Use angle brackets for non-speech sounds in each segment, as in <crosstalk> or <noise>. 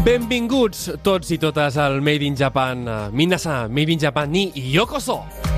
Benvinguts tots i totes al Made in Japan. Minasa, Made in Japan ni yokoso!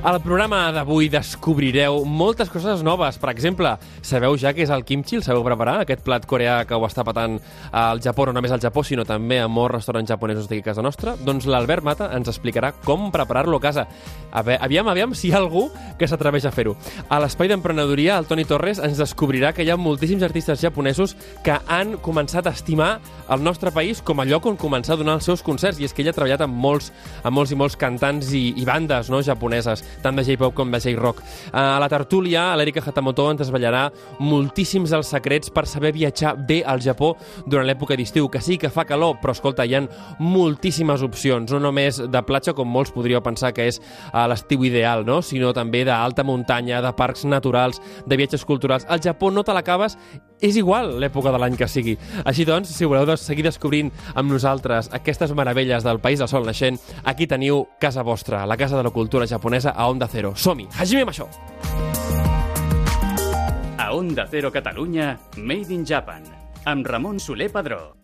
Al programa d'avui descobrireu moltes coses noves. Per exemple, sabeu ja què és el kimchi? El sabeu preparar? Aquest plat coreà que ho està patant al Japó, no només al Japó, sinó també a molts restaurants japonesos d'aquí a casa nostra. Doncs l'Albert Mata ens explicarà com preparar-lo a casa. A veure, aviam, aviam si hi ha algú que s'atreveix a fer-ho. A l'espai d'emprenedoria, el Toni Torres ens descobrirà que hi ha moltíssims artistes japonesos que han començat a estimar el nostre país com a lloc on començar a donar els seus concerts. I és que ell ha treballat amb molts, amb molts i molts cantants i, i bandes no, japoneses tant de J-pop com de J-rock. A la tertúlia, l'Erika Hatamoto ens desvetllarà moltíssims els secrets per saber viatjar bé al Japó durant l'època d'estiu, que sí que fa calor, però escolta, hi ha moltíssimes opcions, no només de platja, com molts podríeu pensar que és a l'estiu ideal, no? sinó també d'alta muntanya, de parcs naturals, de viatges culturals. Al Japó no te l'acabes és igual l'època de l'any que sigui. Així doncs, si voleu seguir descobrint amb nosaltres aquestes meravelles del País del Sol Naixent, aquí teniu casa vostra, la Casa de la Cultura Japonesa a Onda Cero. Som-hi! Hajime això! A Onda Cero Catalunya, Made in Japan, amb Ramon Soler Padró.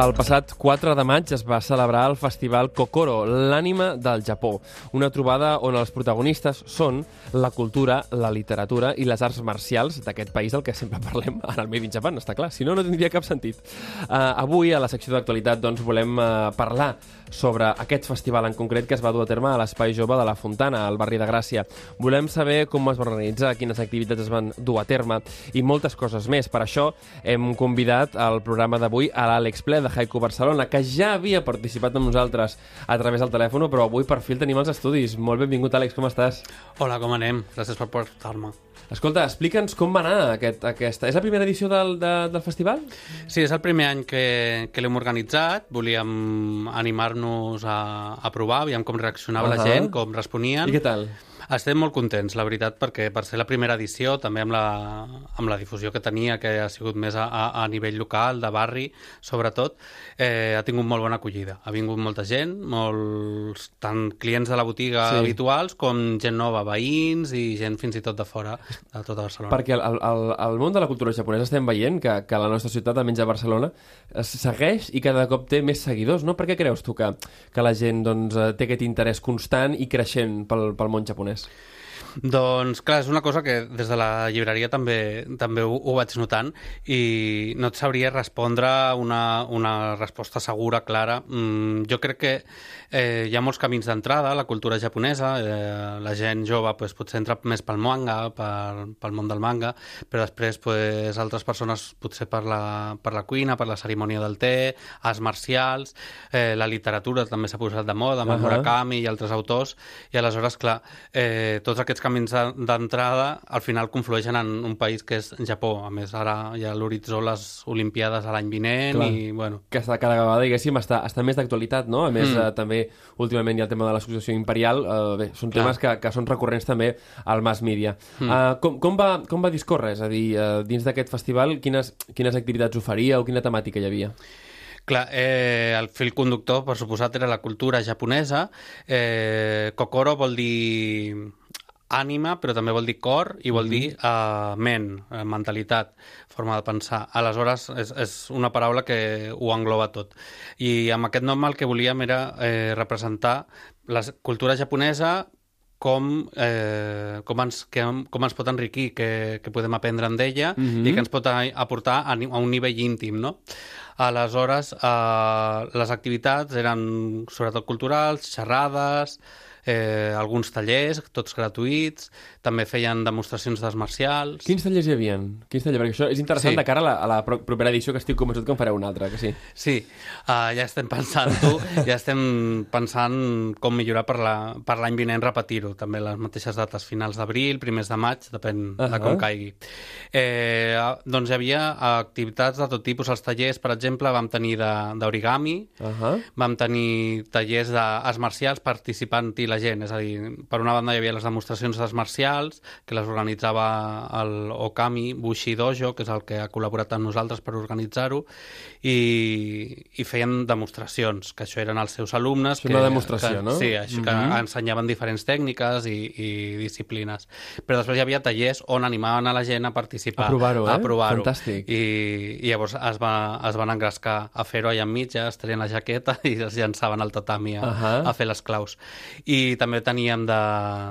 El passat 4 de maig es va celebrar el festival Kokoro, l'ànima del Japó, una trobada on els protagonistes són la cultura, la literatura i les arts marcials d'aquest país del que sempre <laughs> parlem en el Made in Japan, està clar, si no, no tindria cap sentit. Uh, avui, a la secció d'actualitat, doncs, volem uh, parlar sobre aquest festival en concret que es va dur a terme a l'Espai Jove de la Fontana, al barri de Gràcia. Volem saber com es va organitzar, quines activitats es van dur a terme i moltes coses més. Per això hem convidat al programa d'avui a l'Àlex Ple de Haiku Barcelona, que ja havia participat amb nosaltres a través del telèfon, però avui per fi el tenim als estudis. Molt benvingut, Àlex, com estàs? Hola, com anem? Gràcies per portar-me. Escolta, explica'ns com va anar aquest, aquesta... És la primera edició del, de, del festival? Sí, és el primer any que, que l'hem organitzat. Volíem animar-nos a, a provar, aviam com reaccionava uh -huh. la gent, com responien. I què tal? Estem molt contents, la veritat, perquè per ser la primera edició, també amb la, amb la difusió que tenia, que ha sigut més a, a, a nivell local, de barri, sobretot, eh, ha tingut molt bona acollida. Ha vingut molta gent, molts, tant clients de la botiga sí. habituals com gent nova, veïns i gent fins i tot de fora, de tota Barcelona. Perquè al, al, al món de la cultura japonesa estem veient que, que la nostra ciutat, almenys a Barcelona, segueix i cada cop té més seguidors, no? Per què creus tu que, que la gent doncs, té aquest interès constant i creixent pel, pel món japonès? Yes. Doncs, clar, és una cosa que des de la llibreria també també ho, ho vaig notant i no et sabria respondre una, una resposta segura, clara. Mm, jo crec que eh, hi ha molts camins d'entrada a la cultura japonesa. Eh, la gent jove pues, potser entra més pel manga, per, pel món del manga, però després pues, altres persones potser per la, per la cuina, per la cerimònia del té, arts marcials, eh, la literatura també s'ha posat de moda, amb uh -huh. Murakami i altres autors, i aleshores, clar, eh, tots aquests camins d'entrada al final conflueixen en un país que és Japó. A més, ara hi ha l'horitzó les Olimpiades a l'any vinent Clar. i, bueno... Que està cada vegada, diguéssim, està, està més d'actualitat, no? A més, mm. eh, també, últimament hi ha el tema de l'associació imperial. Eh, bé, són Clar. temes que, que són recurrents també al mass media. Mm. Eh, com, com, va, com va discórrer? És a dir, eh, dins d'aquest festival, quines, quines activitats oferia o quina temàtica hi havia? Clar, eh, el fil conductor, per suposat, era la cultura japonesa. Eh, Kokoro vol dir ànima, però també vol dir cor i vol dir uh, ment, uh, mentalitat, forma de pensar. Aleshores, és, és una paraula que ho engloba tot. I amb aquest nom el que volíem era eh, representar la cultura japonesa com, eh, com, ens, que, com ens pot enriquir, que, que podem aprendre d'ella mm -hmm. i que ens pot aportar a, a un nivell íntim, no? Aleshores, eh, les activitats eren sobretot culturals, xerrades, eh, alguns tallers, tots gratuïts, també feien demostracions d'arts marcials... Quins tallers hi havia? Quins tallers? Perquè això és interessant Sí. de cara a la, a la pro- propera edició que estic convençut que en fareu una altra, que sí. Sí, uh, ja estem pensant-ho, ja estem pensant com millorar per la- per l'any vinent repetir-ho, també les mateixes dates finals d'abril, primers de maig, depèn uh -huh. de com caigui. Eh, doncs hi havia activitats de tot tipus, els tallers, per exemple, vam tenir de- d'origami, Uh -huh. vam tenir tallers d'arts marcials participant-hi la gent, és a dir, per una banda hi havia les demostracions d'arts marcials, que les organitzava el Okami Bushi Dojo, que és el que ha col·laborat amb nosaltres per organitzar-ho, i, i feien demostracions, que això eren els seus alumnes. És que, una demostració, que, no? Sí, això, que Mhm. ensenyaven diferents tècniques i, i disciplines. Però després hi havia tallers on animaven a la gent a participar. A provar-ho, eh? A provar-ho. Fantàstic. I, i llavors es, va, es van engrescar a fer-ho allà enmig, es traien la jaqueta <laughs> i es llançaven al tatami a, Ahà. a fer les claus. I també teníem de,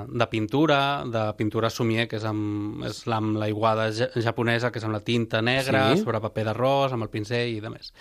de pintura, de pintura somier, que és amb, és la- amb l'aiguada ja- japonesa, que és amb la tinta negra, Sí. sobre paper d'arròs, amb el pincell i de més.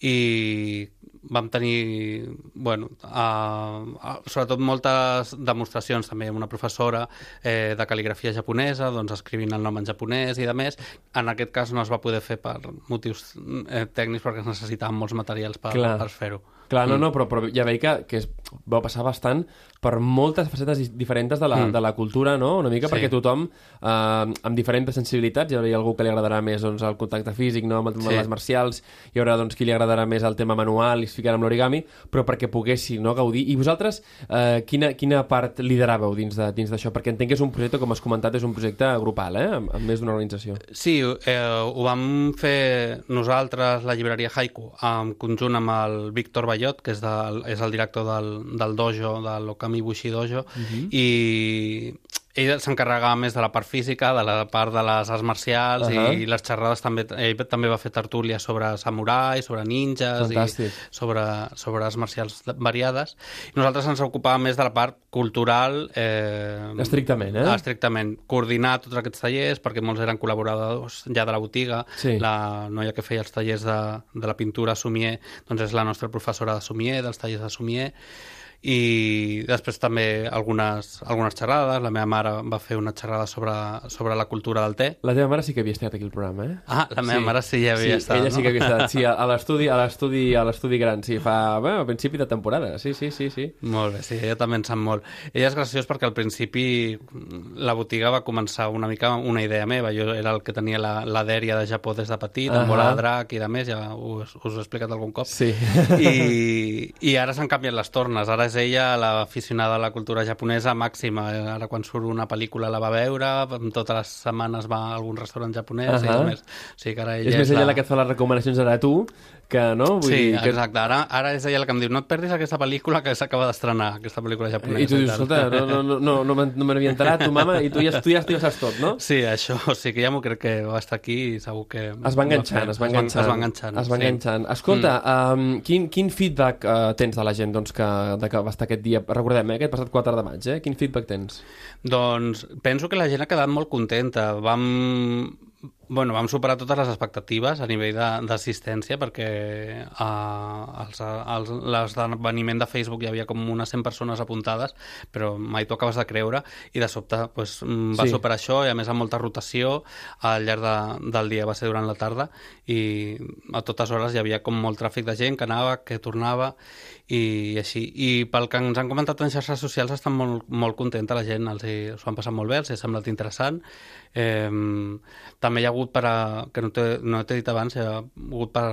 I vam tenir, bueno, uh, uh, sobretot moltes demostracions també amb una professora eh, de cal·ligrafia japonesa, doncs escrivint el nom en japonès i de més. En aquest cas no es va poder fer per motius eh, tècnics perquè es necessitaven molts materials per, Clar. per fer-ho. Clar, no, no, però, però ja veig que, que es va passar bastant per moltes facetes diferents de la, Mm. de la cultura, no? Una mica Sí. perquè tothom, eh, amb diferents sensibilitats, hi haurà algú que li agradarà més doncs, el contacte físic, no? amb, amb Sí. les marcials, hi haurà doncs, qui li agradarà més el tema manual i es ficarà amb l'origami, però perquè poguessin no, gaudir. I vosaltres, eh, quina, quina part lideràveu dins de- dins d'això? Perquè entenc que és un projecte, com has comentat, és un projecte grupal, eh? amb, amb més d'una organització. Sí, eh, ho vam fer nosaltres, la llibreria Haiku, en conjunt amb el Víctor Bayot, que és, del, és el director del, del dojo, de l'Okami Bushi Dojo, i ell s'encarregava més de la part física, de la part de les arts marcials Ahà. i les xerrades també, ell també va fer tertúlia sobre samurai, sobre ninjas Fantàstic. i sobre, sobre arts marcials variades. I nosaltres ens ocupàvem més de la part cultural eh, Estrictament, eh? estrictament coordinar tots aquests tallers perquè molts eren col·laboradors ja de la botiga Sí. la noia que feia els tallers de, de la pintura Somier doncs és la nostra professora de Somier dels tallers de Somier i després també algunes, algunes xerrades la meva mare va fer una xerrada sobre, sobre la cultura del té La teva mare sí que havia estat aquí al programa, eh? ah, la meva mare sí ja havia sí, estat ella no? sí que havia estat, sí, a <laughs> l'estudi a l'estudi a l'estudi gran, sí, fa, bueno, a principi de temporada, sí, sí, sí, sí. Molt bé, sí, ella també en sap molt. Ella és graciós perquè al principi la botiga va començar una mica una idea meva. Jo era el que tenia la, la dèria de Japó des de petit, amb Ahà. bola de drac i de més, ja us, us ho he explicat algun cop. Sí. I, I ara s'han canviat les tornes. Ara és ella l'aficionada a la cultura japonesa màxima. Ara quan surt una pel·lícula la va veure, totes les setmanes va a algun restaurant japonès i Ahà. de més. O sigui que ara ella és més ella la que et fa les recomanacions ara a tu, que no? Vull Sí, dir, que... exacte. Ara, ara és ella la que em diu no et perdis aquesta pel·lícula que s'acaba d'estrenar, aquesta pel·lícula japonesa. I tu dius, escolta, no, no, no, no, no, no me n'havia enterat, tu, mama, i tu ja, tu ja, tu ja saps tot, no? Sí, això, o sigui que ja m'ho crec que va estar aquí i segur que... Es va enganxant, es va enganxant. Es va enganxant, Es va sí. enganxant. Escolta, mm. um, quin, quin feedback uh, tens de la gent doncs, que, de que va estar aquest dia? Recordem, eh, aquest passat 4 de maig, eh? Quin feedback tens? Doncs penso que la gent ha quedat molt contenta. Vam, bueno, vam superar totes les expectatives a nivell d'assistència perquè uh, l'esdeveniment de Facebook hi havia com unes 100 persones apuntades, però mai t'ho acabes de creure i de sobte pues, mm, va Sí. superar això i a més amb molta rotació al llarg de, del dia, va ser durant la tarda i a totes hores hi havia com molt tràfic de gent que anava, que tornava i així. I pel que ens han comentat en xarxes socials estan molt, molt contenta la gent, els hi, s'ho han passat molt bé, els ha semblat interessant. Eh, també hi ha hagut per a, que no t'he no dit abans, hi ha hagut per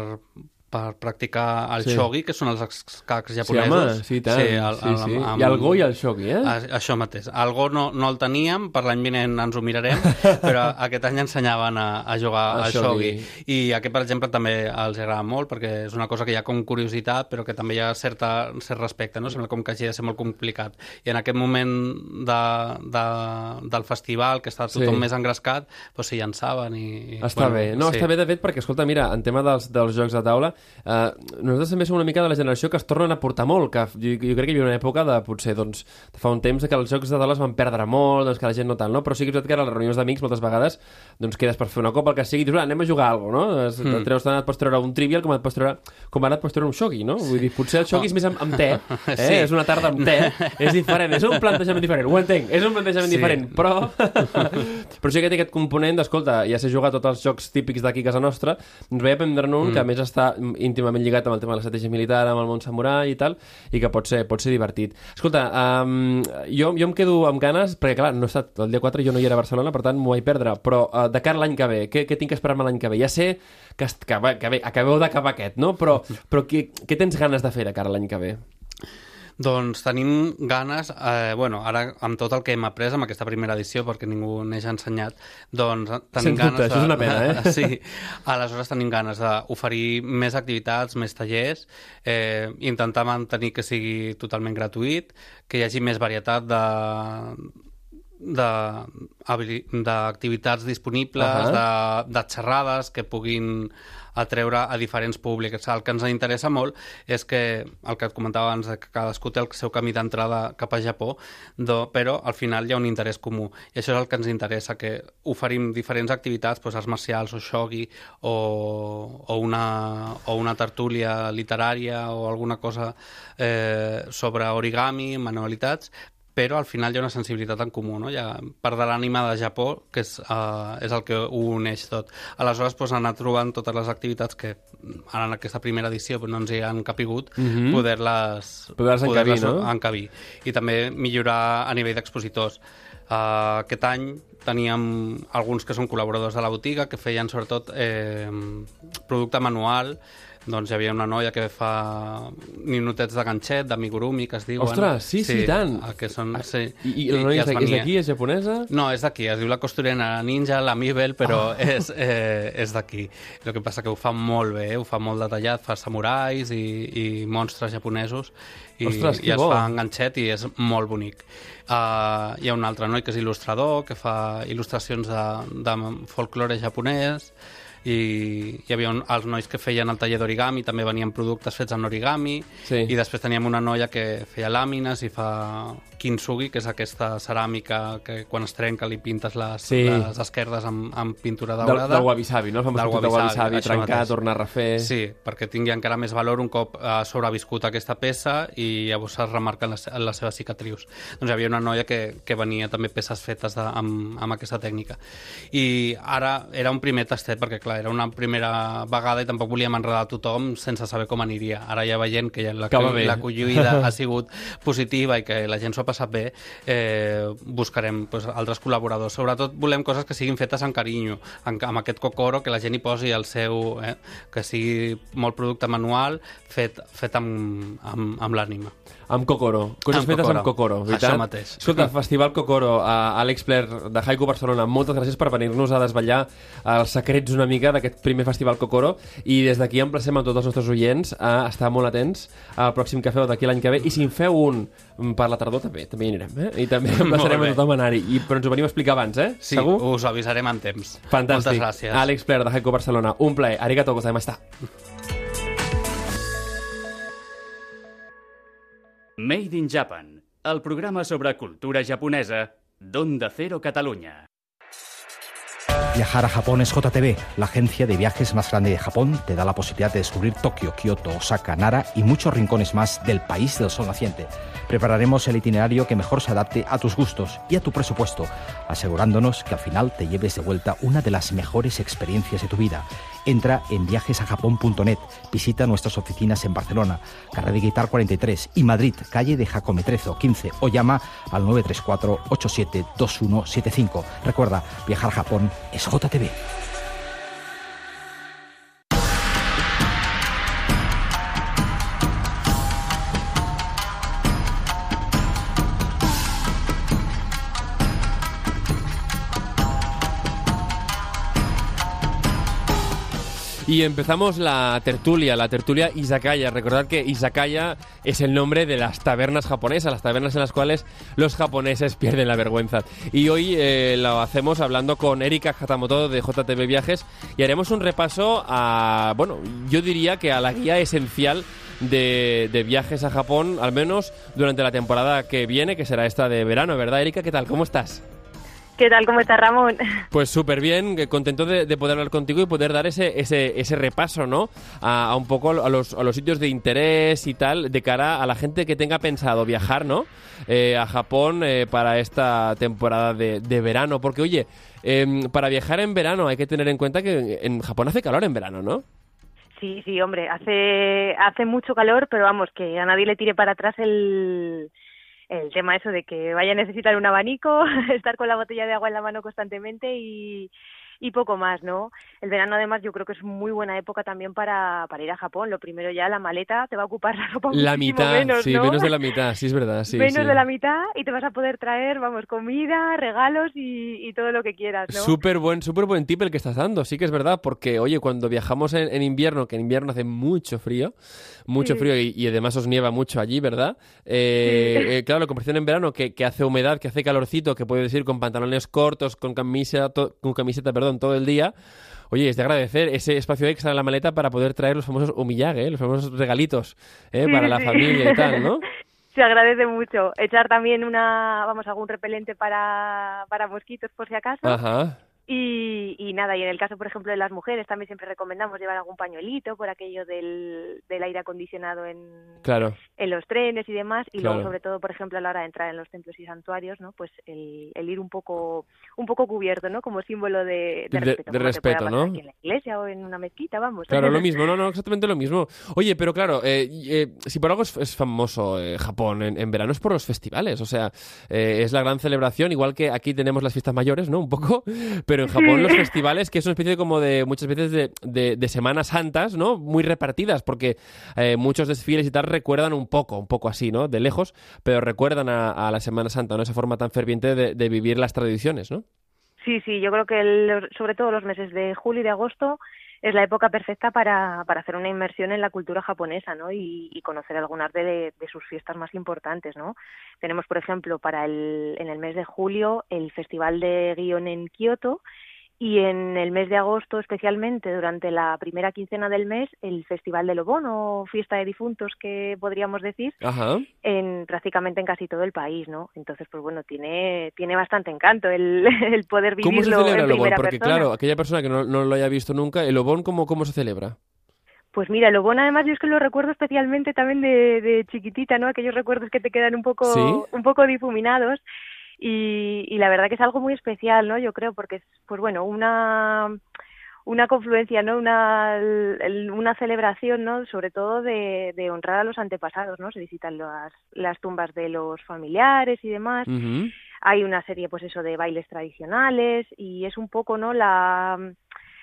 per practicar el Sí. sí. shogi, que són els escacs Sí, japonesos. home, sí, tant. Sí, el- sí, el- sí. amb- I el go i el shogi, eh? a- Això mateix. El Go no, no el teníem, per l'any vinent ens ho mirarem, <laughs> però aquest any ensenyaven a, a jugar El al shogi. shogi. I aquest, per exemple, també els agrada molt, perquè és una cosa que hi ha com curiositat, però que també hi ha certa, cert respecte, no? Sembla com que hagi de ser molt complicat. I en aquest moment de, de, del festival, que està tothom Sí. més engrescat, doncs s'hi llançaven i... i Està bé. No, sí. està bé, de fet, perquè, escolta, mira, en tema dels, dels jocs de taula, eh, nosaltres també som una mica de la generació que es tornen a portar molt, que jo, jo crec que hi havia una època de, potser, doncs, de fa un temps que els jocs de es van perdre molt, doncs que la gent no tant, no? Però sí que és veritat que a les reunions d'amics moltes vegades doncs quedes per fer una copa, el que sigui, dius, ah, anem a jugar a alguna cosa, no? Es, mm. treus, tant et pots treure un trivial com et pots treure, com ara et pots treure un xoqui, no? Vull dir, potser el xoqui oh. és més amb, amb te, <laughs> eh? Sí. És una tarda amb te, és diferent, és un plantejament diferent, ho entenc, és un plantejament sí. diferent, però... <laughs> però sí que té aquest component d'escolta, ja sé jugar tots els jocs típics d'aquí a casa nostra, ens veia prendre-ne un mm. que a més està íntimament lligat amb el tema de l'estratègia militar, amb el món samurai i tal, i que pot ser, pot ser divertit. Escolta, um, jo, jo em quedo amb ganes, perquè clar, no he estat, el dia 4 jo no hi era a Barcelona, per tant m'ho vaig perdre, però uh, de cara l'any que ve, què, què tinc que esperar-me l'any que ve? Ja sé que, que, que, que acabeu d'acabar aquest, no? Però, però què, què tens ganes de fer de cara l'any que ve? Doncs tenim ganes, eh, bueno, ara amb tot el que hem après amb aquesta primera edició, perquè ningú n'eix ensenyat, doncs tenim Sens ganes... Dubte, de, això és una pena, eh? <laughs> Sí, aleshores tenim ganes d'oferir més activitats, més tallers, eh, intentar mantenir que sigui totalment gratuït, que hi hagi més varietat de d'activitats disponibles, uh -huh. de, de xerrades que puguin atreure a diferents públics. El que ens interessa molt és que, el que et comentava abans, que cadascú té el seu camí d'entrada cap a Japó, do, però al final hi ha un interès comú. I això és el que ens interessa, que oferim diferents activitats, doncs, arts marcials o shogi o, o, una, o una tertúlia literària o alguna cosa eh, sobre origami, manualitats, però al final hi ha una sensibilitat en comú, no? Hi ha part de l'ànima de Japó, que és, uh, és el que ho uneix tot. Aleshores, doncs, anar trobant totes les activitats que ara en aquesta primera edició no ens hi han capigut, mm -hmm. poder-les poder, -les poder encabir, no? encabir. I també millorar a nivell d'expositors. Uh, aquest any teníem alguns que són col·laboradors de la botiga que feien sobretot eh, producte manual doncs hi havia una noia que fa ninotets de ganxet, d'amigurumi, que es diuen. Ostres, sí, sí, sí tant. Que són, sí. I, i la noia I, és d'aquí, és japonesa? No, és d'aquí, es diu la costurena ninja, la Mibel, però ah. <laughs> és, eh, és d'aquí. El que passa que ho fa molt bé, ho fa molt detallat, fa samurais i, i monstres japonesos, i, Ostres, i es bo. fa en ganxet i és molt bonic. Uh, hi ha un altre noi que és il·lustrador, que fa il·lustracions de, de folklore japonès, i hi havia un, els nois que feien el taller d'origami, també venien productes fets en origami, sí. i després teníem una noia que feia làmines i fa kintsugi, que és aquesta ceràmica que quan es trenca li pintes les, sí. les esquerdes amb, amb pintura daurada. Del, del wabi-sabi, no? El famós del wabi-sabi, trencar, mateix. tornar a refer... Sí, perquè tingui encara més valor un cop ha sobreviscut aquesta peça i llavors es remarca en la, en la seva cicatrius. Doncs hi havia una noia que, que venia també peces fetes de, amb, amb aquesta tècnica. I ara era un primer tastet, perquè clar, era una primera vegada i tampoc volíem enredar tothom sense saber com aniria. Ara ja veient que la, la collida <laughs> ha sigut positiva i que la gent s'ho passat bé, eh, buscarem pues, altres col·laboradors. Sobretot volem coses que siguin fetes amb carinyo, amb, amb aquest cocoro, que la gent hi posi el seu... Eh, que sigui molt producte manual, fet, fet amb, amb, amb l'ànima. Amb Kokoro. Coses amb fetes Kokoro. amb Kokoro, veritat? Això mateix. Escolta, <laughs> Festival Kokoro, a Àlex Pler de Haiku Barcelona, moltes gràcies per venir-nos a desvetllar els secrets una mica d'aquest primer Festival Kokoro i des d'aquí emplacem a tots els nostres oients a estar molt atents al pròxim que feu d'aquí l'any que ve i si en feu un per la tardor també, també hi anirem, eh? I també <laughs> emplaçarem a tothom a anar-hi. I, però ens ho venim a explicar abans, eh? Sí, Segur? us avisarem en temps. Fantàstic. Moltes gràcies. Àlex Pler de Haiku Barcelona, un plaer. Arigato gozaimashita. Made in Japan, el programa sobre cultura japonesa d'Onda Cero Catalunya. Viajar a Japón es JTB, la agencia de viajes más grande de Japón. Te da la posibilidad de descubrir Tokio, Kioto, Osaka, Nara y muchos rincones más del país del sol naciente. Prepararemos el itinerario que mejor se adapte a tus gustos y a tu presupuesto, asegurándonos que al final te lleves de vuelta una de las mejores experiencias de tu vida. Entra en viajesajapón.net, visita nuestras oficinas en Barcelona, Carrera de Guitar 43 y Madrid, calle de Jacometrezo 15 o llama al 934 87 2175. Recuerda, viajar a Japón es JTV. Y empezamos la tertulia, la tertulia Izakaya. Recordad que Izakaya es el nombre de las tabernas japonesas, las tabernas en las cuales los japoneses <laughs> pierden la vergüenza. Y hoy eh, lo hacemos hablando con Erika Hatamoto de JTB Viajes y haremos un repaso a, bueno, yo diría que a la guía esencial de, de, viajes a Japón, al menos durante la temporada que viene, que será esta de verano, ¿verdad, Erika? ¿Qué tal? ¿Cómo estás? ¿Qué tal? ¿Cómo estás, Ramón? Pues súper bien, contento de, de, poder hablar contigo y poder dar ese, ese, ese repaso, ¿no? A, a, un poco a los, a los sitios de interés y tal, de cara a la gente que tenga pensado viajar, ¿no? Eh, a Japón eh, para esta temporada de, de, verano. Porque, oye, eh, para viajar en verano hay que tener en cuenta que en Japón hace calor en verano, ¿no? Sí, sí, hombre, hace, hace mucho calor, pero vamos, que a nadie le tire para atrás el el tema eso de que vaya a necesitar un abanico, <laughs> estar con la botella de agua en la mano constantemente y, y poco más, ¿no? El verano además yo creo que es muy buena época también para, para ir a Japón. Lo primero ya la maleta te va a ocupar <laughs> la ropa La mitad, menos, sí, ¿no? menos de la <laughs> mitad, sí es verdad, sí. menos sí. de la mitad y te vas a poder traer, vamos, comida, regalos y, y todo lo que quieras, ¿no? Súper buen, súper buen tip el que estás dando, sí que es verdad, porque oye, cuando viajamos en, en invierno, que en invierno hace mucho frío, mucho Sí. frío y, y además os nieva mucho allí, ¿verdad? Eh, Sí. eh, claro, la comparación en verano que, que hace humedad, que hace calorcito, que puedes ir con pantalones cortos, con camisa, to- con camiseta, perdón, todo el día. Oye, es de agradecer ese espacio extra en la maleta para poder traer los famosos umiyage, ¿eh? los famosos regalitos ¿eh? Para la familia y tal, ¿no? <laughs> Se agradece mucho. Echar también una, vamos, algún repelente para, para mosquitos por si acaso. Ajá. Y, y nada, y en el caso, por ejemplo, de las mujeres, también siempre recomendamos llevar algún pañuelito por aquello del, del aire acondicionado en, Claro. en los trenes y demás. Y Claro. luego, sobre todo, por ejemplo, a la hora de entrar en los templos y santuarios, ¿no? Pues el, el ir un poco un poco cubierto, ¿no? Como símbolo de, De- de respeto. de respeto, ¿no? Aquí en la iglesia o en una mezquita, vamos. Claro, lo <laughs> mismo, no, no, exactamente lo mismo. Oye, pero claro, eh, eh, si por algo es, es famoso eh, Japón en, en verano es por los festivales, o sea, eh, es la gran celebración, igual que aquí tenemos las fiestas mayores, ¿no? Un poco, <laughs> pero en Japón Sí. los festivales, que es una especie como de, muchas veces de, de, de Semanas Santas, ¿no? Muy repartidas, porque eh, muchos desfiles y tal recuerdan un poco, un poco así, ¿no? De lejos, pero recuerdan a, a la Semana Santa, ¿no? Esa forma tan ferviente de, de vivir las tradiciones, ¿no? Sí, sí, yo creo que el- sobre todo los meses de julio y de agosto es la época perfecta para, para hacer una inmersión en la cultura japonesa, ¿no? Y, y conocer algunas de, de sus fiestas más importantes, ¿no? Tenemos, por ejemplo, para el, en el mes de julio el Festival de Gion en Kioto y en el mes de agosto, especialmente durante la primera quincena del mes, el Festival de Lobón o Fiesta de Difuntos, que podríamos decir, Ajá. en prácticamente en casi todo el país, ¿no? Entonces, pues bueno, tiene tiene bastante encanto el, <laughs> el poder vivirlo ¿Cómo se celebra en el primera Porque persona. claro, aquella persona que no, no lo haya visto nunca, ¿el Obon cómo, cómo se celebra? Pues mira, lo bueno además yo es que lo recuerdo especialmente también de, de chiquitita, ¿no? Aquellos recuerdos que te quedan un poco ¿Sí? un poco difuminados y, y la verdad que es algo muy especial, ¿no? Yo creo porque es pues bueno, una una confluencia, ¿no? Una una celebración, ¿no? Sobre todo de, de honrar a los antepasados, ¿no? Se visitan las las tumbas de los familiares y demás. Hay una serie pues eso de bailes tradicionales y es un poco no la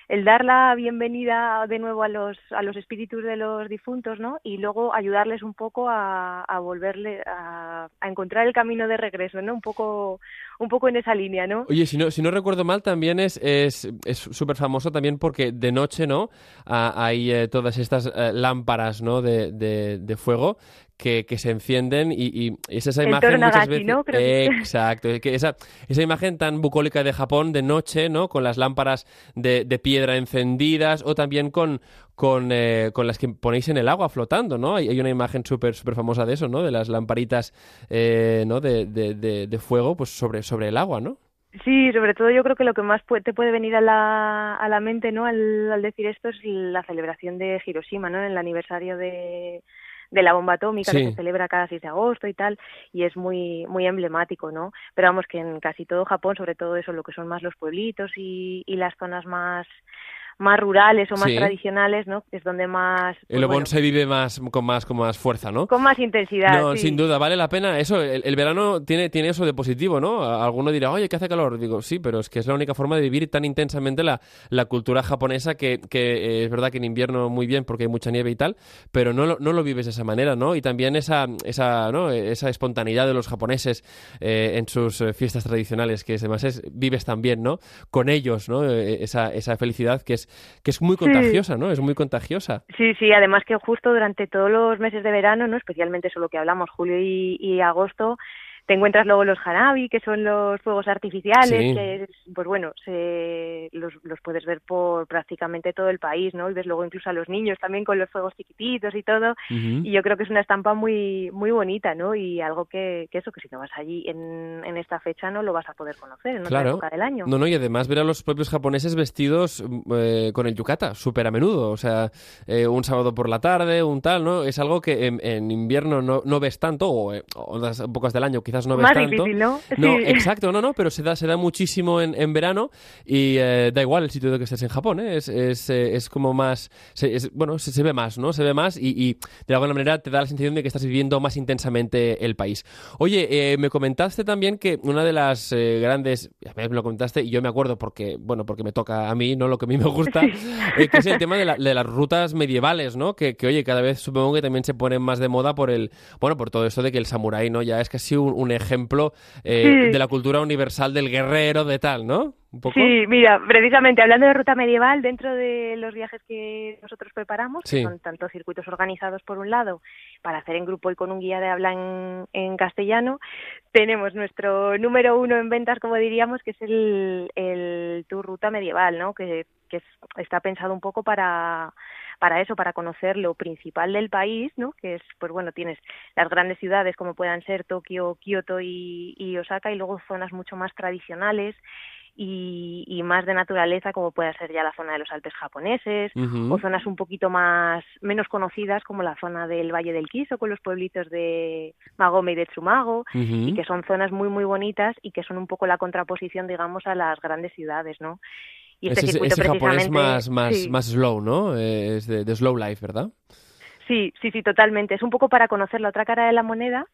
el dar la bienvenida de nuevo a los a los espíritus de los difuntos no y luego ayudarles un poco a, volverle a, a encontrar el camino de regreso no un poco un poco en esa línea no Oye, si no, si no recuerdo mal, también es es es súper famoso también porque de noche, ¿no? Ah, hay eh, todas estas eh, lámparas, ¿no? De, de fuego que, que se encienden y, y es esa El imagen toro muchas Nagashi, veces... ¿no? Creo que- Exacto, que esa, esa imagen tan bucólica de Japón de noche, ¿no? Con las lámparas de, de piedra encendidas o también con, con, eh, con las que ponéis en el agua flotando, ¿no? Hay, hay una imagen súper súper famosa de eso, ¿no? De las lamparitas, eh, ¿no? De, de, de, de fuego, pues sobre, sobre el agua, ¿no? Sí, sobre todo yo creo que lo que más te puede venir a la, a la mente, ¿no? Al, al decir esto es la celebración de Hiroshima, ¿no? En el aniversario de, de la bomba atómica Sí. que se celebra cada 6 de agosto y tal, y es muy muy emblemático, ¿no? Pero vamos que en casi todo Japón, sobre todo eso, lo que son más los pueblitos y, y las zonas más más rurales o más Sí. tradicionales, ¿no? Es donde más pues, El Obon bueno, se vive más con más con más fuerza, ¿no? con más intensidad. No, sí. sin duda, vale la pena. Eso, el, el verano tiene, tiene eso de positivo, ¿no? Alguno dirá, oye, que hace calor. Digo, sí, pero es que es la única forma de vivir tan intensamente la, la cultura japonesa que, que eh, es verdad que en invierno muy bien porque hay mucha nieve y tal, pero no lo, no lo vives de esa manera, ¿no? Y también esa, esa, ¿no? esa espontaneidad de los japoneses eh, en sus eh, fiestas tradicionales, que además es, vives también, ¿no? Con ellos, ¿no? Eh, esa, esa felicidad que es, es, que es muy contagiosa, ¿no? Es muy contagiosa. Sí, sí, además que justo durante todos los meses de verano, ¿no? Especialmente eso lo que hablamos, julio y agosto, te encuentras luego los hanabi, que son los fuegos artificiales, que pues bueno, se, los, los, puedes ver por prácticamente todo el país, ¿no? Y ves luego incluso a los niños también con los fuegos chiquititos y todo. Y yo creo que es una estampa muy muy bonita, ¿no? Y algo que, que eso, que si no vas allí en, en, esta fecha no lo vas a poder conocer en otra época del año. No, no, y además ver a los propios japoneses vestidos eh, con el yukata, súper a menudo. O sea, eh, un sábado por la tarde, un tal, ¿no? Es algo que en, invierno no, no ves tanto, o, en otras épocas del año quizás no ves Más tanto. difícil, ¿no? No, exacto, no, no, pero se da, se da muchísimo en, en verano y eh, da igual el sitio de que estés en Japón, ¿eh? es, es, eh, es, como más, se, es, bueno, se, se, ve más, ¿no? Se ve más y, y, de alguna manera te da la sensación de que estás viviendo más intensamente el país. Oye, eh, me comentaste también que una de las grandes, me lo comentaste y yo me acuerdo porque, bueno, porque me toca a mí, no lo que a mí me gusta, que es el tema de, la, de, las rutas medievales, ¿no? Que, que, oye, cada vez supongo que también se ponen más de moda por el, bueno, por todo esto de que el samurái, ¿no? Ya es casi un, un ejemplo eh, sí. de la cultura universal del guerrero, de tal, ¿no? ¿Un poco? Sí, mira, precisamente hablando de ruta medieval, dentro de los viajes que nosotros preparamos, sí. que son tanto circuitos organizados por un lado, para hacer en grupo y con un guía de habla en, en castellano, tenemos nuestro número uno en ventas, como diríamos, que es el, el tour ruta medieval, ¿no? Que, que es, está pensado un poco para para eso, para conocer lo principal del país, ¿no? Que es, pues bueno, tienes las grandes ciudades como puedan ser Tokio, Kioto y, y Osaka, y luego zonas mucho más tradicionales y, y, más de naturaleza, como puede ser ya la zona de los Alpes japoneses, uh -huh. o zonas un poquito más menos conocidas, como la zona del Valle del Kiso, con los pueblitos de Magome y de Tsumago, uh -huh. y que son zonas muy, muy bonitas y que son un poco la contraposición, digamos, a las grandes ciudades, ¿no? Y este ese, circuito ese precisamente, japonés más, más, sí. más slow, ¿no? Eh, es de, de slow life, ¿verdad? Sí, sí, sí, totalmente. Es un poco para conocer la otra cara de la moneda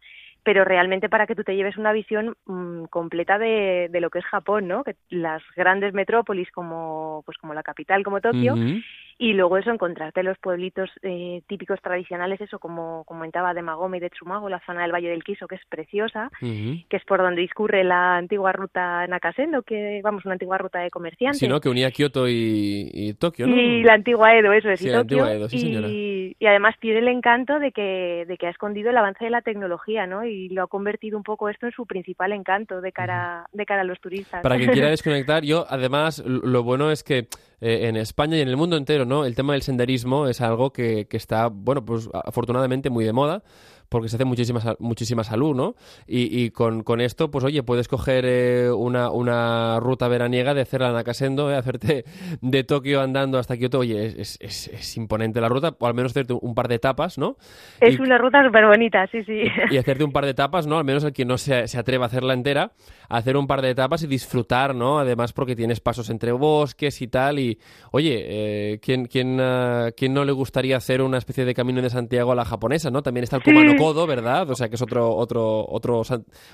pero realmente para que tú te lleves una visión mmm, completa de, de, lo que es Japón, ¿no? Que las grandes metrópolis como pues como la capital, como Tokio, uh -huh. Y luego eso encontrarte los pueblitos eh, típicos tradicionales, eso como comentaba de Magome y de Tsumago, la zona del Valle del Kiso, que es preciosa, uh -huh. que es por donde discurre la antigua ruta Nakasendo, que vamos, una antigua ruta de comerciantes. Sí, ¿no? Que unía Kioto y, y Tokio, ¿no? Y la antigua Edo, eso es, sí, y Tokio, Tokio. Edo, sí, y, y, además tiene el encanto de que, de que ha escondido el avance de la tecnología, ¿no? Y lo ha convertido un poco esto en su principal encanto de cara, de cara a los turistas. Para quien <laughs> quiera desconectar, yo además lo bueno es que eh, en España y en el mundo entero, ¿no? El tema del senderismo es algo que, que está, bueno, pues afortunadamente muy de moda porque se hace muchísima, muchísima salud, ¿no? Y, y con, con, esto, pues oye, puedes coger eh, una, una, ruta veraniega de hacer la Nakasendo, eh, hacerte de Tokio andando hasta Kioto, oye, es, es, es, imponente la ruta, o al menos hacerte un par de etapas, ¿no? Es y, una ruta súper bonita, sí, sí. Y, y, hacerte un par de etapas, ¿no? Al menos el que no se, se atreva a hacerla entera, hacer un par de etapas y disfrutar, ¿no? Además porque tienes pasos entre bosques y tal, y oye, eh, ¿quién, quién, uh, ¿quién no le gustaría hacer una especie de camino de Santiago a la japonesa, ¿no? También está el Kumano sí. Kodo, ¿verdad? O sea, que es otro, otro, otro...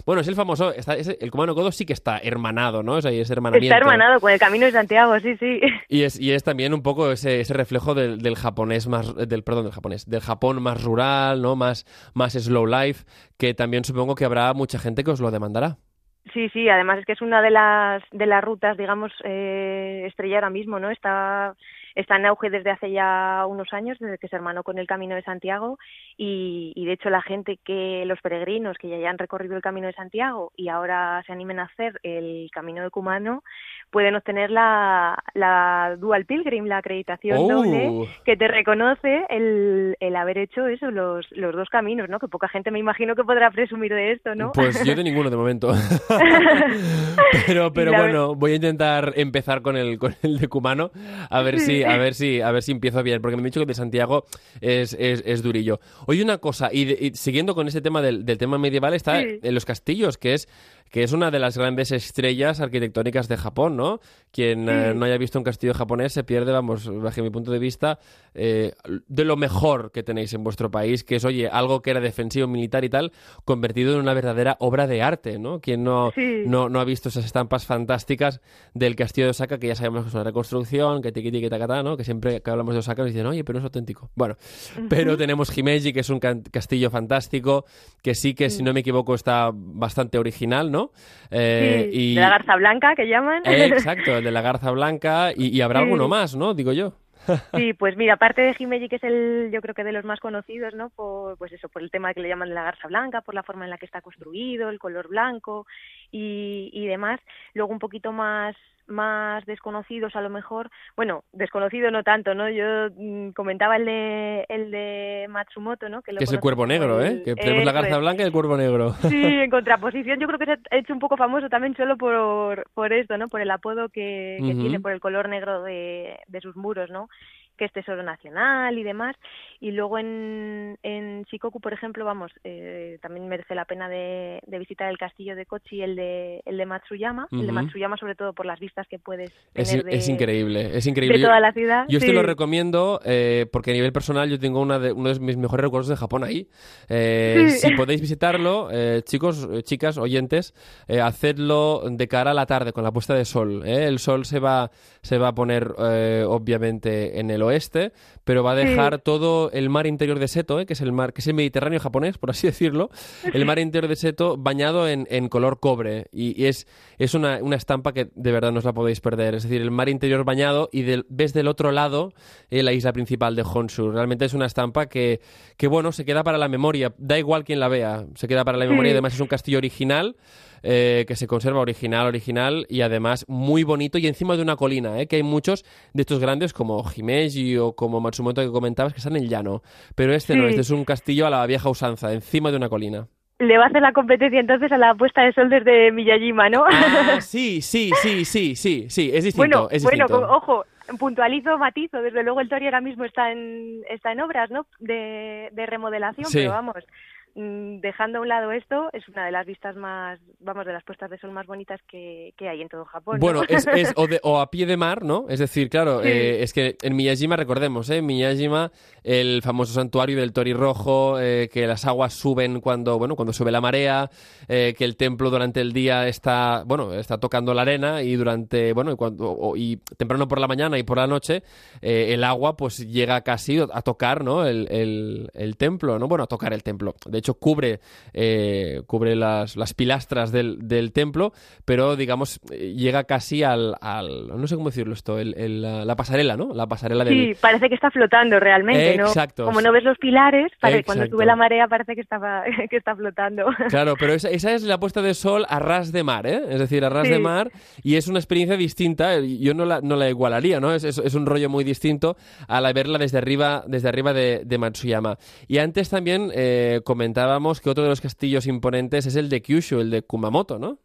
Bueno, es el famoso... Está, es, el Kumano Kodo sí que está hermanado, ¿no? O sea, es hermanamiento. Está hermanado con el Camino de Santiago, sí, sí. Y es, y es también un poco ese, ese reflejo del, del, japonés más... Del, perdón, del japonés. Del Japón más rural, ¿no? Más, más slow life, que también supongo que habrá mucha gente que os lo demandará. Sí, sí, además es que es una de las de las rutas, digamos, eh, estrella ahora mismo, ¿no? Está está en auge desde hace ya unos años, desde que se hermanó con el Camino de Santiago y, y, de hecho la gente que, los peregrinos que ya hayan recorrido el Camino de Santiago y ahora se animen a hacer el Camino de Cumano, pueden obtener la, la Dual Pilgrim, la acreditación oh. doble, que te reconoce el, el haber hecho eso, los, los dos caminos, ¿no? Que poca gente me imagino que podrá presumir de esto, ¿no? Pues yo de ninguno de momento. <laughs> pero pero bueno, voy a intentar empezar con el, con el de Cumano, a ver si a ver si, a ver si empiezo bien, porque me han dicho que de Santiago es, es, es durillo. Oye, una cosa, y, siguiendo con ese tema del, del tema medieval, está sí. en los castillos, que es que es una de las grandes estrellas arquitectónicas de Japón, ¿no? Quien sí. eh, no haya visto un castillo japonés se pierde, vamos, bajo mi punto de vista, eh, de lo mejor que tenéis en vuestro país, que es, oye, algo que era defensivo, militar y tal, convertido en una verdadera obra de arte, ¿no? Quien no, sí. no, no ha visto esas estampas fantásticas del castillo de Osaka, que ya sabemos que es una reconstrucción, que tiki tiki takata, ¿no? Que siempre que hablamos de Osaka nos dicen, oye, pero no es auténtico. Bueno, pero tenemos Himeji, que es un castillo fantástico, que sí que, si no me equivoco, está bastante original, ¿no? ¿No? Eh, y... De la garza blanca, que llaman. <laughs> exacto, el de la garza blanca, y, habrá alguno más, ¿no? Digo yo. <laughs> Sí, pues mira, aparte de Himeji, que es el, yo creo que de los más conocidos, ¿no? Por, pues eso, por el tema que le llaman de la garza blanca, por la forma en la que está construido, el color blanco y, y demás. Luego un poquito más más desconocidos a lo mejor, bueno, desconocido no tanto, ¿no? Yo mm, comentaba el de el de Matsumoto, ¿no? Que, es el cuervo negro, ¿eh? Que tenemos la garza blanca y el cuervo negro. <laughs> <laughs> Sí, en contraposición yo creo que se ha hecho un poco famoso también solo por, por esto, ¿no? Por el apodo que, tiene, por el color negro de, de sus muros, ¿no? Que es Tesoro Nacional y demás. Y luego en, en Shikoku, por ejemplo, vamos, eh, también merece la pena de, visitar el castillo de Kochi, el de, el de Matsuyama. El de Matsuyama, sobre todo por las vistas que puedes tener es, es increíble, es increíble. De toda la ciudad. Yo, esto lo recomiendo eh, porque a nivel personal yo tengo una de, uno de mis mejores recuerdos de Japón ahí. Eh, si podéis visitarlo, chicos, chicas, oyentes, hacedlo de cara a la tarde con la puesta de sol. El sol se va, se va a poner, obviamente, en el oeste, pero va a dejar todo el mar interior de Seto, ¿eh? que es el mar, que es el Mediterráneo japonés, por así <laughs> decirlo, el mar interior de Seto bañado en, color cobre. Y, es, es una, estampa que de verdad no os la podéis perder. Es decir, el mar interior bañado y ves del otro lado eh, la isla principal de Honshu. Realmente es una estampa que, que, bueno, se queda para la memoria. Da igual quien la vea, se queda para la memoria. Y además es un castillo original. Eh, que se conserva original, original y además muy bonito y encima de una colina, ¿eh? que hay muchos de estos grandes como Himeji o como Matsumoto que comentabas que están en el llano, pero este no, este es un castillo a la vieja usanza, encima de una colina le va a hacer la competencia entonces a la puesta de sol desde Miyajima, ¿no? Ah, <laughs> sí, sí, sí, sí, sí, sí, es distinto. Bueno, bueno, ojo, puntualizo, matizo, desde luego el Tori ahora mismo está en, está en obras, ¿no? De, de remodelación, pero vamos, dejando a un lado esto, es una de las vistas más, vamos, de las puestas de sol más bonitas que, hay en todo Japón. Bueno, es, o, a pie de mar, ¿no? Es decir, claro, eh, es que en Miyajima, recordemos, ¿eh? Miyajima, el famoso santuario del Tori Rojo, eh, que las aguas suben cuando, bueno, cuando sube la marea, eh, que el templo durante el día está, bueno, está tocando la arena y durante, bueno, y, cuando, y temprano por la mañana y por la noche, el agua pues llega casi a tocar, ¿no? El, el, el templo, ¿no? Bueno, a tocar el templo. De hecho, cubre, eh, cubre las, las pilastras del, del, templo, pero digamos, llega casi al, al no sé cómo decirlo esto, el, la, pasarela, ¿no? La pasarela del... Sí, parece que está flotando realmente, Exacto. Como no ves los pilares, cuando sube la marea parece que, estaba, <laughs> que está flotando. Claro, pero esa, esa, es la puesta de sol a ras de mar, ¿eh? Es decir, a ras de mar, y es una experiencia distinta, yo no la, no la igualaría, ¿no? Es, es, un rollo muy distinto a la verla desde arriba, desde arriba de, de Matsuyama. Y antes también eh, comentábamos que otro de los castillos imponentes es el de Kyushu, el de Kumamoto, ¿no?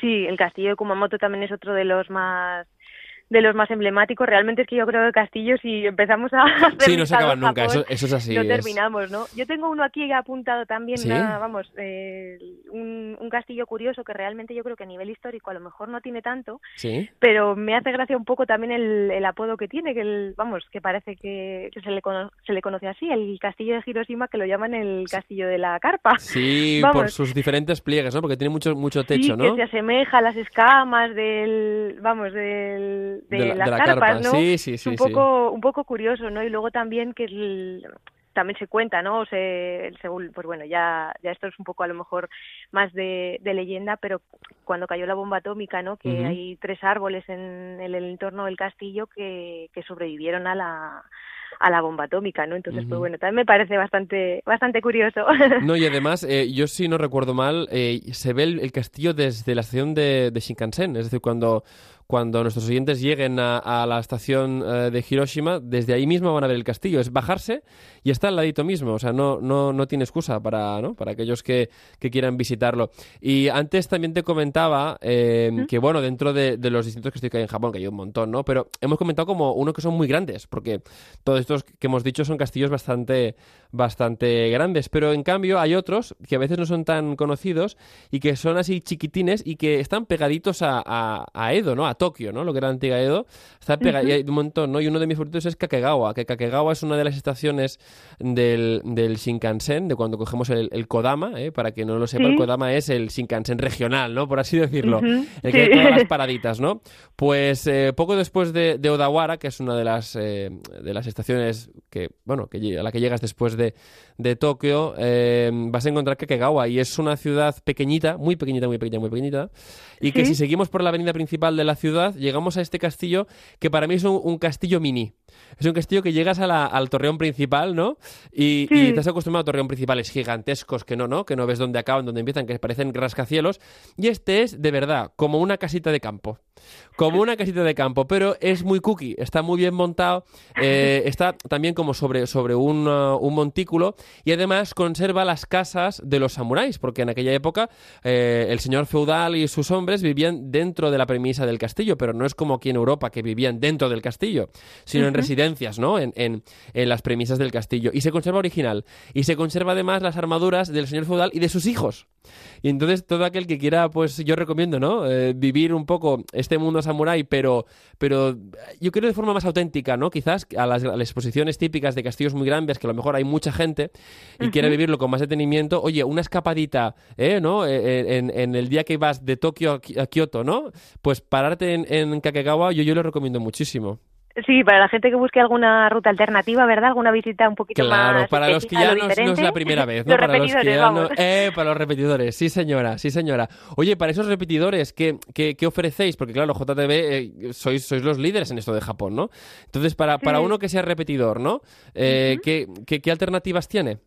Sí, el castillo de Kumamoto también es otro de los más de los más emblemáticos. Realmente es que yo creo que castillos y empezamos a <laughs> Sí, no se acaban nunca, eso, es así. No terminamos, ¿no? Yo tengo uno aquí apuntado también, vamos, eh, un, castillo curioso que realmente yo creo que a nivel histórico a lo mejor no tiene tanto, ¿Sí? pero me hace gracia un poco también el, apodo que tiene, que el, vamos, que parece que, se, le se le conoce así, el castillo de Hiroshima, que lo llaman el castillo de la carpa. Sí, <laughs> por sus diferentes pliegues, ¿no? Porque tiene mucho, mucho techo, sí, ¿no? que se asemeja a las escamas del, vamos, del de, las carpas, ¿no? Sí, sí, sí. Un poco, un poco curioso, ¿no? Y luego también que también se cuenta, ¿no? Se, según, pues bueno, ya, ya esto es un poco a lo mejor más de, leyenda, pero cuando cayó la bomba atómica, ¿no? Que hay tres árboles en el, entorno del castillo que, que sobrevivieron a la a la bomba atómica, ¿no? Entonces, pues bueno, también me parece bastante bastante curioso. No, y además, <laughs> eh, yo si no recuerdo mal, eh, se ve el, castillo desde la estación de, de Shinkansen, es decir, cuando cuando nuestros oyentes lleguen a, la estación eh, de Hiroshima, desde ahí mismo van a ver el castillo. Es bajarse y está al ladito mismo. O sea, no, no, no tiene excusa para, ¿no? para aquellos que, que quieran visitarlo. Y antes también te comentaba eh, que, bueno, dentro de, los distintos castillos que hay en Japón, que hay un montón, ¿no? Pero hemos comentado como uno que son muy grandes, porque todos estos que hemos dicho son castillos bastante, bastante grandes. Pero en cambio hay otros que a veces no son tan conocidos y que son así chiquitines y que están pegaditos a, a, a Edo, ¿no? Tokio, ¿no? Lo que era antigua Edo. Está pegado, y hay un montón, ¿no? Y uno de mis favoritos es Kakegawa, que Kakegawa es una de las estaciones del, del Shinkansen, de cuando cogemos el, Kodama, ¿eh? Para que no lo sepa, el Kodama es el Shinkansen regional, ¿no? Por así decirlo. El que todas las <laughs> paraditas, ¿no? Pues eh, poco después de, Odawara, que es una de las, eh, de las estaciones que, bueno, que a la que llegas después de, de Tokio, eh, vas a encontrar Kakegawa y es una ciudad pequeñita, muy pequeñita, muy pequeñita, muy pequeñita, y que si seguimos por la avenida principal de la ciudad, llegamos a este castillo que para mí es un, castillo mini. Es un castillo que llegas al torreón principal, ¿no? Y, y, te has acostumbrado a torreón principales gigantescos que no, ¿no? Que no ves dónde acaban, dónde empiezan, que parecen rascacielos. Y este es, de verdad, como una casita de campo como una casita de campo, pero es muy cookie, está muy bien montado, eh, está también como sobre, sobre un, uh, un, montículo y además conserva las casas de los samuráis, porque en aquella época eh, el señor feudal y sus hombres vivían dentro de la premisa del castillo, pero no es como aquí en Europa que vivían dentro del castillo, sino en residencias, ¿no? En, en, en, las premisas del castillo. Y se conserva original. Y se conserva además las armaduras del señor feudal y de sus hijos. Y entonces todo aquel que quiera, pues yo recomiendo, ¿no? Eh, vivir un poco este mundo samurái, pero, pero yo creo de forma más auténtica, ¿no? Quizás a las, exposiciones típicas de castillos muy grandes, que a lo mejor hay mucha gente y quiere vivirlo con más detenimiento, oye, una escapadita, ¿eh? ¿no? Eh, eh, en, el día que vas de Tokio a Kioto, ¿no? Pues pararte en, en Kakegawa, yo, yo lo recomiendo muchísimo. Sí, para la gente que busque alguna ruta alternativa, ¿verdad? Alguna visita un poquito más. Claro, para los que ya no, es la primera vez, <laughs> ¿no? los para los que ya no... Eh, para los repetidores, sí señora, sí señora. Oye, para esos repetidores, ¿qué, qué, ofrecéis? Porque claro, JTV eh, sois, sois los líderes en esto de Japón, ¿no? Entonces, para, para uno que sea repetidor, ¿no? Eh, ¿qué, qué alternativas tiene?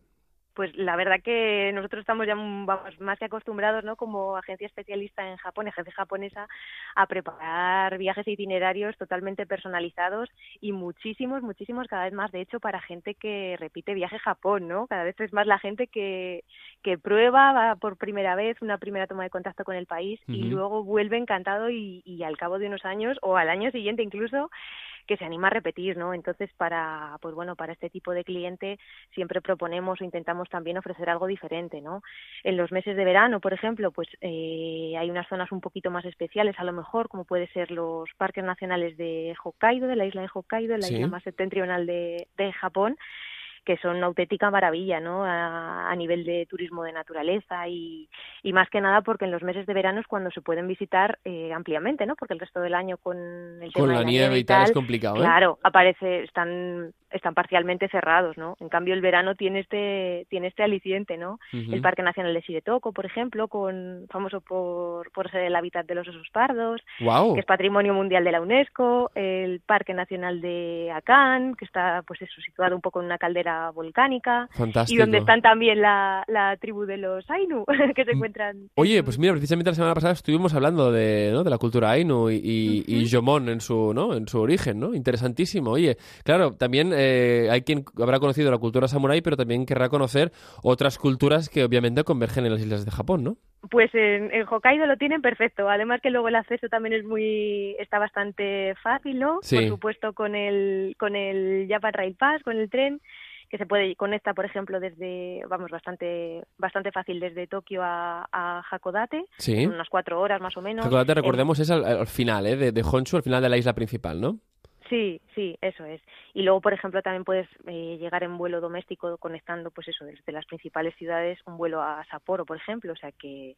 Pues la verdad que nosotros estamos ya más que acostumbrados, ¿no? Como agencia especialista en Japón, agencia japonesa, a preparar viajes e itinerarios totalmente personalizados y muchísimos, muchísimos, cada vez más, de hecho, para gente que repite viaje a Japón, ¿no? Cada vez es más la gente que, que prueba, va por primera vez, una primera toma de contacto con el país y luego vuelve encantado y, y al cabo de unos años o al año siguiente incluso que se anima a repetir, ¿no? Entonces, para, pues bueno, para este tipo de cliente siempre proponemos o intentamos también ofrecer algo diferente, ¿no? En los meses de verano, por ejemplo, pues eh, hay unas zonas un poquito más especiales, a lo mejor, como puede ser los parques nacionales de Hokkaido, de la isla de Hokkaido, la isla más septentrional de, de Japón, que son una auténtica maravilla, ¿no? A, nivel de turismo de naturaleza y, y, más que nada porque en los meses de verano es cuando se pueden visitar eh, ampliamente, ¿no? Porque el resto del año con el tema con la, nieve y tal, es complicado, ¿eh? Claro, aparece, están están parcialmente cerrados, ¿no? En cambio el verano tiene este tiene este aliciente, ¿no? El Parque Nacional de Shiretoco, por ejemplo, con famoso por, por ser el hábitat de los osos pardos, que es Patrimonio Mundial de la UNESCO, el Parque Nacional de Akan, que está pues eso situado un poco en una caldera volcánica Fantástico. y donde están también la, la tribu de los Ainu <laughs> que se mm. encuentran Oye, pues mira, precisamente la semana pasada estuvimos hablando de, ¿no? de la cultura Ainu y, y, y Jomon en su, ¿no? en su origen, ¿no? Interesantísimo. Oye, claro, también eh, hay quien habrá conocido la cultura samurái, pero también querrá conocer otras culturas que obviamente convergen en las islas de Japón, ¿no? Pues en, Hokkaido lo tienen perfecto. Además que luego el acceso también es muy está bastante fácil, ¿no? Por supuesto con el con el Japan Rail Pass, con el tren que se puede conecta por ejemplo desde vamos bastante bastante fácil desde Tokio a, a Hakodate sí. unas cuatro horas más o menos Hakodate recordemos es al, final ¿eh? de, de Honshu al final de la isla principal ¿no? Sí, sí, eso es. Y luego, por ejemplo, también puedes eh, llegar en vuelo doméstico conectando, pues eso, desde las principales ciudades, un vuelo a Sapporo, por ejemplo. O sea que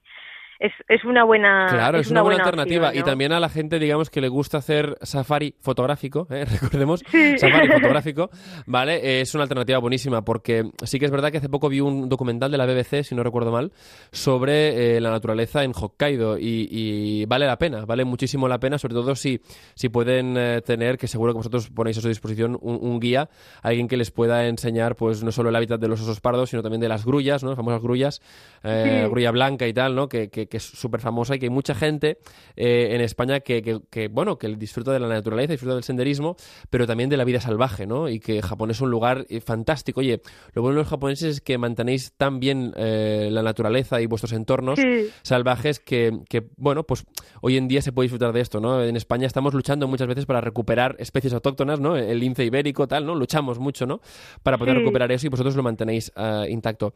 es, es una buena Claro, es, una, buena, alternativa. Y también a la gente, digamos, que le gusta hacer safari fotográfico, ¿eh? <laughs> recordemos, safari fotográfico, ¿vale? es una alternativa buenísima porque sí que es verdad que hace poco vi un documental de la BBC, si no recuerdo mal, sobre eh, la naturaleza en Hokkaido y, vale la pena, vale muchísimo la pena, sobre todo si, si pueden eh, tener, que seguro que vosotros ponéis a su disposición, un, guía, alguien que les pueda enseñar, pues no solo el hábitat de los osos pardos, sino también de las grullas, ¿no? Las famosas grullas, grulla blanca y tal, ¿no? que que es súper famosa y que hay mucha gente eh, en España que, que, bueno, que disfruta de la naturaleza, disfruta del senderismo, pero también de la vida salvaje, ¿no? Y que Japón es un lugar eh, fantástico. Oye, lo bueno de los japoneses es que mantenéis tan bien eh, la naturaleza y vuestros entornos salvajes que, que, bueno, pues hoy en día se puede disfrutar de esto, ¿no? En España estamos luchando muchas veces para recuperar especies autóctonas, ¿no? El lince ibérico, tal, ¿no? Luchamos mucho, ¿no? Para poder recuperar eso y vosotros lo mantenéis intacto.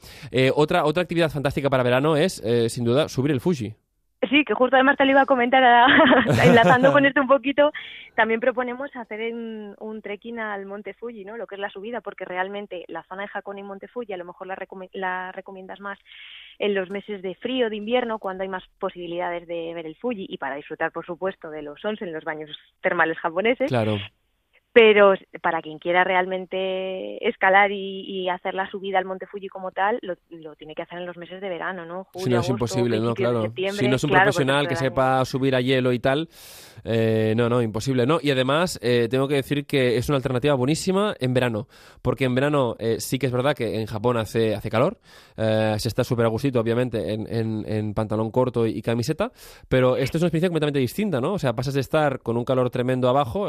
otra, otra actividad fantástica para verano es, sin duda, subir el Fuji. Sí, que justo además te lo iba a comentar, <laughs> enlazando con esto un poquito, también proponemos hacer un trekking al Monte Fuji, ¿no? Lo que es la subida, porque realmente la zona de Hakone y Monte Fuji a lo mejor la, la recomiendas más en los meses de frío, de invierno, cuando hay más posibilidades de ver el Fuji y para disfrutar, por supuesto, de los onsen, los baños termales japoneses. Claro pero para quien quiera realmente escalar y, hacer la subida al Monte Fuji como tal, lo, tiene que hacer en los meses de verano, ¿no? si no es imposible, ¿no? Claro. Si no es un profesional que sepa subir a hielo y tal, eh, no, no, imposible, ¿no? Y además, eh, tengo que decir que es una alternativa buenísima en verano, porque en verano eh, sí que es verdad que en Japón hace, hace calor, se está súper a gustito, obviamente, en, en, pantalón corto y, camiseta, pero esto es una experiencia completamente distinta, ¿no? O sea, pasas de estar con un calor tremendo abajo,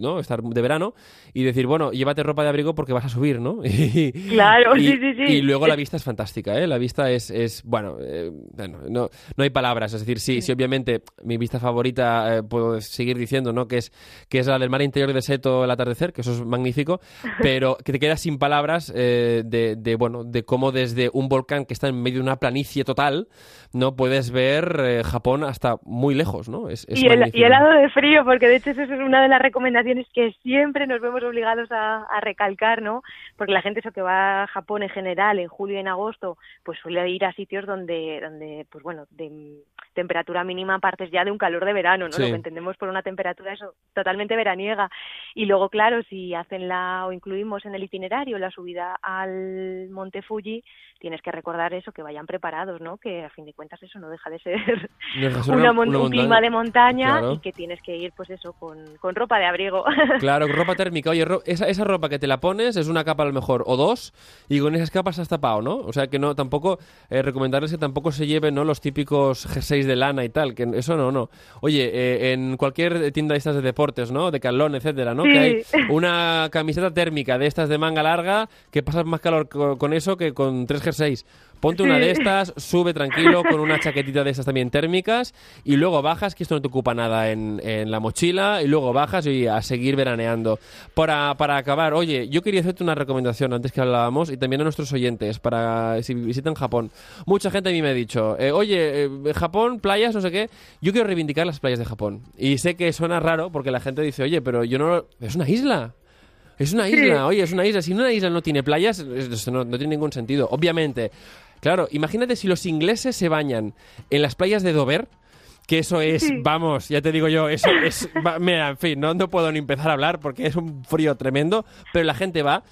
¿no? Estar de verano y decir, bueno, llévate ropa de abrigo porque vas a subir, ¿no? <laughs> Y, claro, sí, sí, sí. Y luego la vista es fantástica, ¿eh? La vista es, es bueno, eh, bueno no, no hay palabras. Es decir, sí, sí, obviamente mi vista favorita, eh, puedo seguir diciendo, ¿no? Que es, que es la del mar interior de Seto el atardecer, que eso es magnífico, <laughs> pero que te quedas sin palabras eh, de, de, bueno, de cómo desde un volcán que está en medio de una planicie total, ¿no? Puedes ver Japón hasta muy lejos, ¿no? Es, y, el, y helado de frío, porque de hecho eso es una de las recomendaciones que siempre nos vemos obligados a, a recalcar, ¿no? Porque la gente eso que va a Japón en general en julio y en agosto, pues suele ir a sitios donde, donde pues bueno, de temperatura mínima partes ya de un calor de verano, ¿no? Lo que entendemos por una temperatura eso totalmente veraniega. Y luego, claro, si hacen la o incluimos en el itinerario la subida al Monte Fuji, tienes que recordar eso, que vayan preparados, ¿no? Que a fin de cuentas eso no deja de ser <laughs> un clima de montaña y que tienes que ir, pues eso, con, con ropa de abrigo. <laughs> Claro, ropa térmica. Oye, esa, esa ropa que te la pones es una capa a lo mejor o dos y con esas capas has tapado, ¿no? O sea que no, tampoco, eh, recomendarles que tampoco se lleven, ¿no? Los típicos G6 de lana y tal, que eso no, no. Oye, eh, en cualquier tienda de estas de deportes, ¿no? De calón, etcétera, ¿no? Que hay <laughs> una camiseta térmica de estas de manga larga que pasas más calor con eso que con tres jerseys. Ponte una de estas, sube tranquilo con una chaquetita de estas también térmicas y luego bajas, que esto no te ocupa nada en, en la mochila, y luego bajas y a seguir veraneando. Para, para acabar, oye, yo quería hacerte una recomendación antes que hablábamos y también a nuestros oyentes para si visitan Japón. Mucha gente a mí me ha dicho, eh, oye, eh, Japón, playas, no sé qué. Yo quiero reivindicar las playas de Japón. Y sé que suena raro porque la gente dice, oye, pero yo no... Es una isla. Es una isla, oye, es una isla. Si una isla no tiene playas, no, no tiene ningún sentido. Obviamente, Claro, imagínate si los ingleses se bañan en las playas de Dover, que eso es, vamos, ya te digo yo, eso es, mira, en fin, no, no puedo ni empezar a hablar porque es un frío tremendo, pero la gente va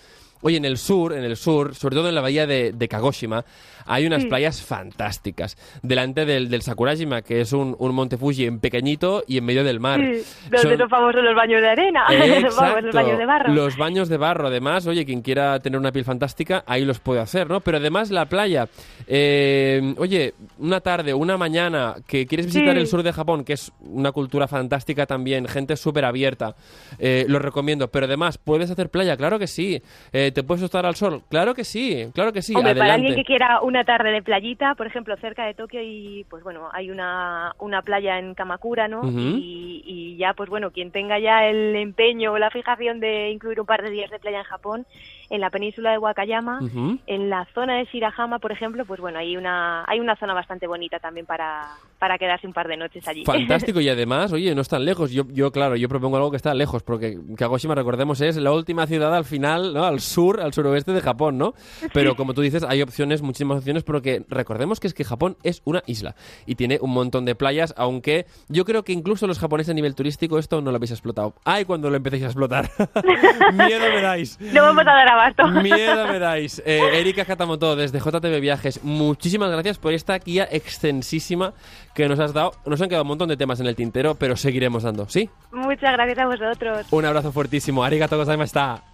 Oye, en el sur, en el sur, sobre todo en la bahía de, Kagoshima, hay unas playas fantásticas. Delante del, del, Sakurajima, que es un, monte Fuji en pequeñito y en medio del mar. Sí, donde son, famosos los baños de arena, <laughs> los baños de barro. Los baños de barro, además, oye, quien quiera tener una piel fantástica, ahí los puede hacer, ¿no? Pero además la playa, eh, oye, una tarde, una mañana, que quieres visitar el sur de Japón, que es una cultura fantástica también, gente súper abierta, eh, lo recomiendo. Pero además, ¿puedes hacer playa? Claro que sí. Eh, ¿Te puedes estar al sol? Claro que sí, claro que sí. Hombre, para alguien que quiera una tarde de playita, por ejemplo, cerca de Tokio y pues bueno, hay una, una playa en Kamakura, ¿no? y, y, ya, pues bueno, quien tenga ya el empeño o la fijación de incluir un par de días de playa en Japón, en la península de Wakayama, en la zona de Shirahama, por ejemplo, pues bueno, hay una, hay una zona bastante bonita también para, para quedarse un par de noches allí. Fantástico, y <laughs> además, oye, no es tan lejos. Yo, yo, claro, yo propongo algo que está lejos, porque Kagoshima, recordemos, es la última ciudad al final, ¿no? Al sur, al suroeste de Japón, ¿no? <laughs> Pero como tú dices, hay opciones, muchísimas opciones, porque recordemos que es que Japón es una isla y tiene un montón de playas, aunque yo creo que incluso los japoneses a nivel turístico esto no lo habéis explotado. ¡Ay, cuando lo empecéis a explotar! <laughs> Miedo me dais. No vamos a dar abasto. Miedo me dais. <laughs> Eh, Erika Katamoto, desde JTV Viajes, muchísimas gracias por esta guía extensísima que nos has dado. Nos han quedado un montón de temas en el tintero, pero seguiremos dando, ¿sí? Muchas gracias a vosotros. Un abrazo fuertísimo. Arigato está.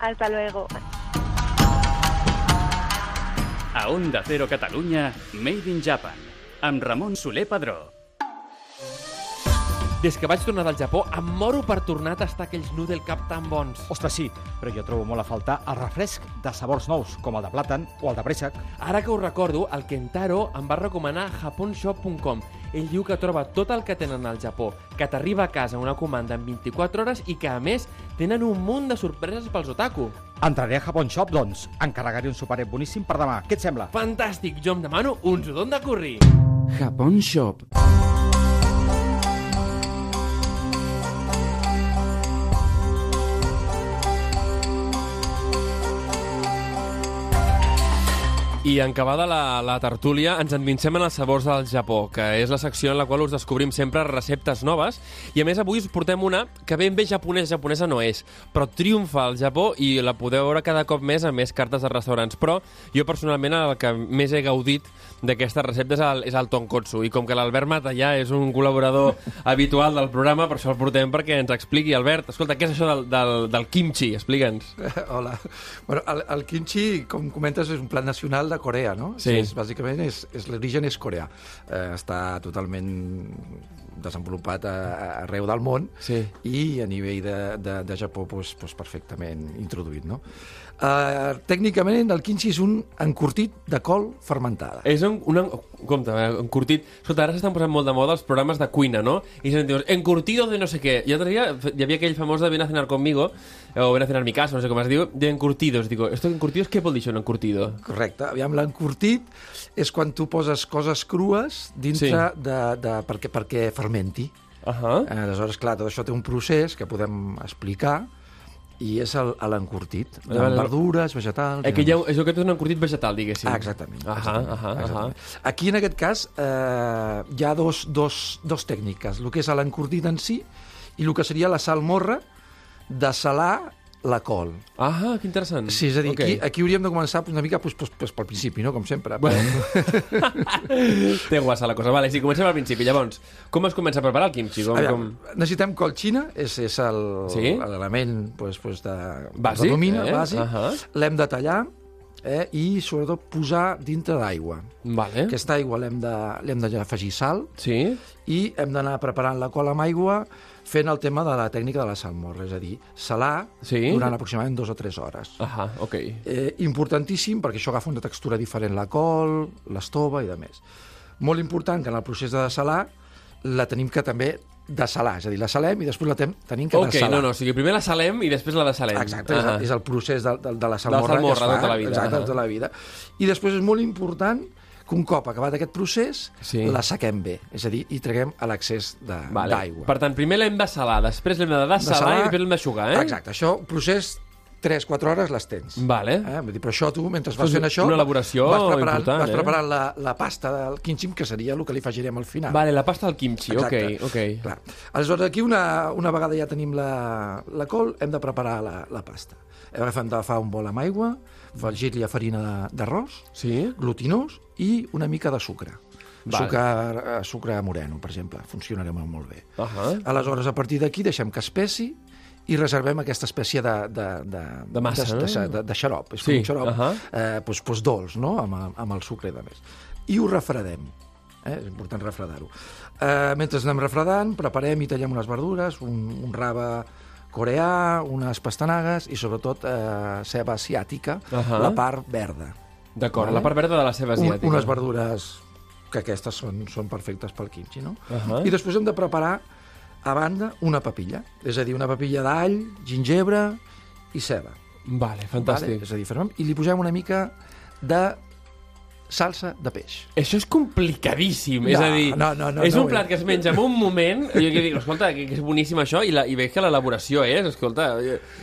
Hasta luego. A Onda Cero Catalunya, Made in Japan, amb Ramon Soler Padró. Des que vaig tornar del Japó, em moro per tornar a tastar aquells noodle cap tan bons. Ostres, sí, però jo trobo molt a faltar el refresc de sabors nous, com el de plàtan o el de préssec. Ara que ho recordo, el Kentaro em va recomanar japonshop.com. Ell diu que troba tot el que tenen al Japó, que t'arriba a casa una comanda en 24 hores i que, a més, tenen un munt de sorpreses pels otaku. Entraré a Japon Shop, doncs. Encarregaré un superet boníssim per demà. Què et sembla? Fantàstic! Jo em demano un sudon de curri. Japon Shop. I en acabada la, la tertúlia ens endinsem en els sabors del Japó, que és la secció en la qual us descobrim sempre receptes noves. I a més avui us portem una que ben bé japonesa, japonesa no és, però triomfa al Japó i la podeu veure cada cop més a més cartes de restaurants. Però jo personalment el que més he gaudit d'aquesta recepta és el, és el tonkotsu. I com que l'Albert Matallà és un col·laborador <laughs> habitual del programa, per això el portem perquè ens expliqui. Albert, escolta, què és això del, del, del kimchi? Explica'ns. <laughs> Hola. Bueno, el, el kimchi, com comentes, és un plat nacional de Corea, no? Sí. És, bàsicament, és, és l'origen és coreà. Eh, està totalment desenvolupat a, a, arreu del món Sí. i a nivell de, de, de Japó pues, pues perfectament introduït, no? Eh, tècnicament, el kimchi és un encurtit de col fermentada. És un, un, compte, eh, encurtit. Escolta, ara s'estan posant molt de moda els programes de cuina, no? I se'n dius, encurtido de no sé què. I l'altre dia hi havia aquell famós de ven a cenar conmigo, o ven a cenar mi casa, no sé com es diu, de encurtidos. Digo, esto encurtidos, què vol dir això, un encurtido? Correcte. Aviam, l'encurtit és quan tu poses coses crues dintre Sí. de, de, perquè, perquè fermenti. Uh -huh. Eh, Aleshores, clar, tot això té un procés que podem explicar i és el- l'encurtit, amb vale. verdures, vegetals... Eh, que hi ha, demés. això que és un encurtit vegetal, diguéssim. Ah, exactament. Ahà, exactament, ahà, ahà. exactament. Aquí, en aquest cas, eh, hi ha dos, dos, dos tècniques, el que és l'encurtit en si i el que seria la salmorra de salar la col. Ah, que interessant. Sí, és a dir, Ok. aquí, aquí hauríem de començar una mica pues, pues, pues, pel principi, no? com sempre. Bueno. <laughs> Té guassa la cosa. Vale, sí, comencem al principi. Llavors, com es comença a preparar el kimchi? Com, Aviam, com... necessitem col xina, és, és el- Sí? l'element pues, pues de, Bàsic, de domina, eh? bàsic. Ahà. L'hem de tallar eh? i, sobretot, posar dintre d'aigua. Vale. Aquesta aigua l'hem d'afegir sal Sí? i hem d'anar preparant la col amb aigua fent el tema de la tècnica de la salmorra, és a dir, salar Sí? durant aproximadament dues o tres hores. Ahà, ok. Eh, importantíssim perquè això agafa una textura diferent la col, l'estova i de més. Molt important que en el procés de desalar la tenim que també desalar, és a dir, la salem i després la tenim que Ok, desalar. no, no, o sigui, primer la salem i després la desalem. Exacte, és, Ahà. el, és el procés de, de, de la salmorra, salmorra que es fa. tota la vida, Exacte, ahà. tota la vida. I després és molt important que un cop acabat aquest procés Sí. la saquem bé, és a dir, i treguem a l'excés de- Vale. d'aigua. Per tant, primer l'hem de salar, després l'hem de desalar Desalar- i després l'hem d'aixugar, eh? Exacte, això, procés 3-4 hores les tens. Vale. Eh? Vull dir, però això tu, mentre vas fent això... una elaboració vas preparant, important, vas eh? preparant la, la pasta del quinxim, que seria el que li afegirem al final. Vale, la pasta del kimchi, Exacte. ok, ok. Clar. Aleshores, aquí, una, una vegada ja tenim la, la col, hem de preparar la, la pasta. Hem d'agafar un bol amb aigua, afegir-li a farina de- d'arròs, Sí? glutinós i una mica de sucre. Val. Sucre, eh, sucre moreno, per exemple, funcionarà molt, molt bé. Ahà. Aleshores, a partir d'aquí deixem que espessi i reservem aquesta espècie de, de, de, De massa, de, de, de, de xarop. És Sí, com un xarop ahà. eh, doncs, doncs dolç, no? amb, amb el sucre i de més. I ho refredem. Eh? És important refredar-ho. Eh, mentre anem refredant, preparem i tallem unes verdures, un, un rave coreà, unes pastanagues i sobretot eh, ceba asiàtica, Ahà. la part verda. D'acord, Vale. la part verda de la Un, asiàtica. unes verdures que aquestes són, són perfectes pel kimchi, no? Ahà. I després hem de preparar a banda una papilla, és a dir, una papilla d'all, gingebre i ceba. Vale, Vale? fantàstic. És a dir, fermem, i li posem una mica de salsa de peix. Això és complicadíssim, No, és a dir, no, no, no, és no un plat que es menja en un moment, i jo que dic, escolta, que, que és boníssim això, i, la, i veig que l'elaboració és, escolta,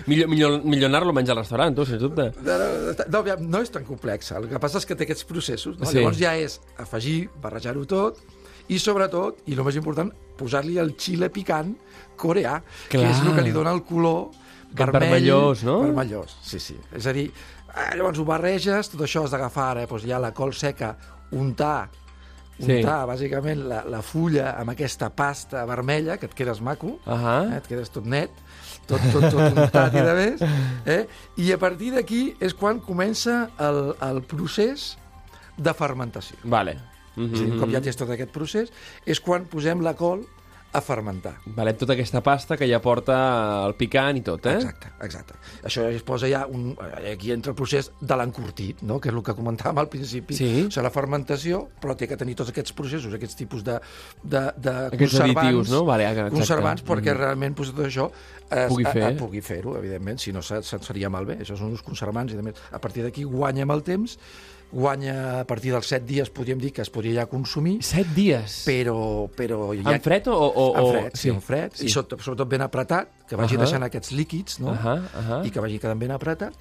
millor, millor, millor anar-lo a menjar al restaurant, tu, sens dubte. No, no, no, no és tan complex, el que passa és que té aquests processos. No? Sí. Llavors ja és afegir, barrejar-ho tot, i sobretot, i el més important, posar-li el xile picant coreà, que és el Clar. que li dona el color vermell, vermellós, no? Vermellós, sí, sí. És a dir, llavors ho barreges, tot això has d'agafar ara, doncs ja la col seca, untar, Sí. untar bàsicament la, la fulla amb aquesta pasta vermella, que et quedes maco, Ahà. eh, et quedes tot net, tot, tot, tot untat i de més, eh? i a partir d'aquí és quan comença el, el procés de fermentació. Vale. Mm Mm -hmm. És a dir, un cop ja tens tot aquest procés, és quan posem la col a fermentar. Vale, tota aquesta pasta que ja porta el picant i tot, eh? Exacte, exacte. Això es posa ja un, aquí entra el procés de l'encurtit, no? que és el que comentàvem al principi. Sí. O sigui, la fermentació, però té que tenir tots aquests processos, aquests tipus de, de, de Aquests conservants, additius, no? Vale, exacte. conservants perquè Mhm. realment pues, tot això es, Pugui fer. A, a, pugui fer-ho, evidentment, si no seria malbé. Això són uns conservants i de més. A partir d'aquí guanyem el temps, guanya a partir dels 7 dies, podríem dir que es podria ja consumir, Set dies. però... però ja... En fred o... o, o... En fred, sí, en fred, sí. i sobretot, sobretot ben apretat, que vagi Ahà. deixant aquests líquids, no? Ahà, ahà. i que vagi quedant ben apretat,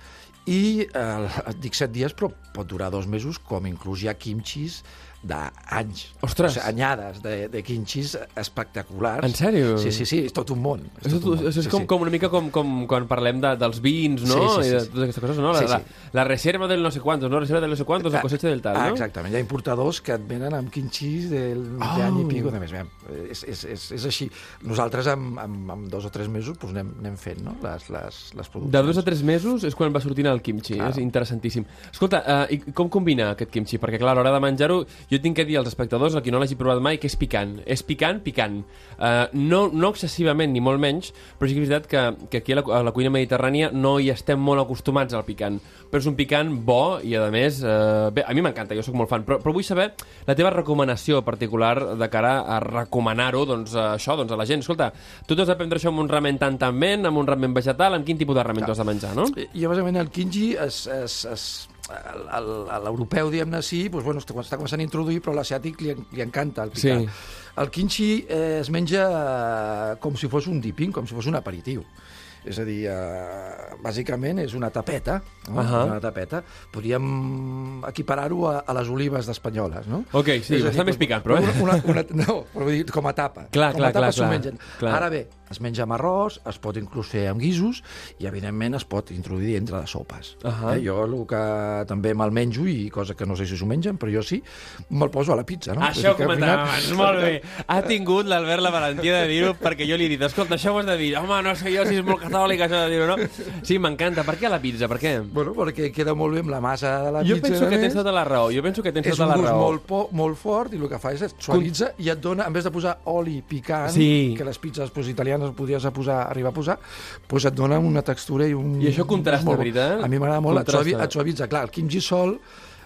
I eh, dic set dies, però pot durar dos mesos, com inclús hi ha kimchis d'anys. Ostres. O sigui, anyades de, de kimchis espectaculars. En sèrio? Sí, sí, sí, és tot un món. És, tot tot, un món. és, és Sí, com, sí. com una mica com, com quan parlem de, dels vins, no? Sí, sí, sí, I de totes aquestes coses, no? La, Sí, sí. la, la reserva del no sé quantos, no? La reserva del no sé quantos, la cosecha del tal, Ah, no? exactament, hi ha importadors que et venen amb quinxis del Oh. d'any i pico de més. És, és, és, és així. Nosaltres, amb, amb, amb dos o tres mesos, doncs anem, anem fent no? les, les, les produccions. De dos a tres mesos és quan va sortint el kimchi, Clar. és interessantíssim. Escolta, uh, i com combina aquest kimchi? Perquè, clar, a l'hora de menjar-ho, jo tinc que dir als espectadors, a qui no l'hagi provat mai, que és picant. És picant, picant. Uh, no, no excessivament, ni molt menys, però sí que és veritat que, que aquí a la, a la cuina mediterrània no hi estem molt acostumats al picant. Però és un picant bo i, a més, uh, bé, a mi m'encanta, jo sóc molt fan, però, però vull saber la teva recomanació particular de cara a recomanar-ho doncs, a això doncs, a la gent. Escolta, tu t'has d'aprendre això amb un ramen tan tan ben, amb un ramen vegetal, amb quin tipus de ramen t'has de menjar, no? I, bàsicament, el kinji es, es, es, l'europeu, diguem-ne, sí, doncs, bueno, està, està començant a introduir, però l'asiàtic li, li encanta el picant. Sí. El kimchi eh, es menja eh, com si fos un dipping, com si fos un aperitiu. És a dir, eh, bàsicament és una tapeta, no? Ahà. És una tapeta. Podríem equiparar-ho a, a les olives d'espanyoles, no? Ok, sí, És està més picant, però, eh? Una, una, no, però vull dir, com a tapa. Clar, com clar, a tapa clar, s'ho clar, mengen. clar. Ara bé, es menja amb arròs, es pot inclús fer amb guisos i, evidentment, es pot introduir entre les sopes. Ahà. eh? Jo el que també me'l menjo, i cosa que no sé si s'ho mengen, però jo sí, me'l poso a la pizza, no? Això ho comentàvem final- abans, molt bé. Ha tingut l'Albert la valentia de dir-ho perquè jo li he dit, escolta, això ho has de dir. Home, no sé jo si és molt catòlic això de dir-ho, no? Sí, m'encanta. Per què a la pizza? Per què? Bueno, perquè queda molt bé amb la massa de la Jo pizza. penso a que tens tota la raó. Jo penso que tens és tota un la gust raó. molt, po, molt fort i el que fa és et suavitza i et dona, en vez de posar oli picant, Sí. que les pizzas pues, italianes podies a posar, arribar a posar, pues et dona una textura i un... I això contrasta, molt bo. veritat? A mi m'agrada molt, et, suavi, et suavitza. Clar, el kimchi sol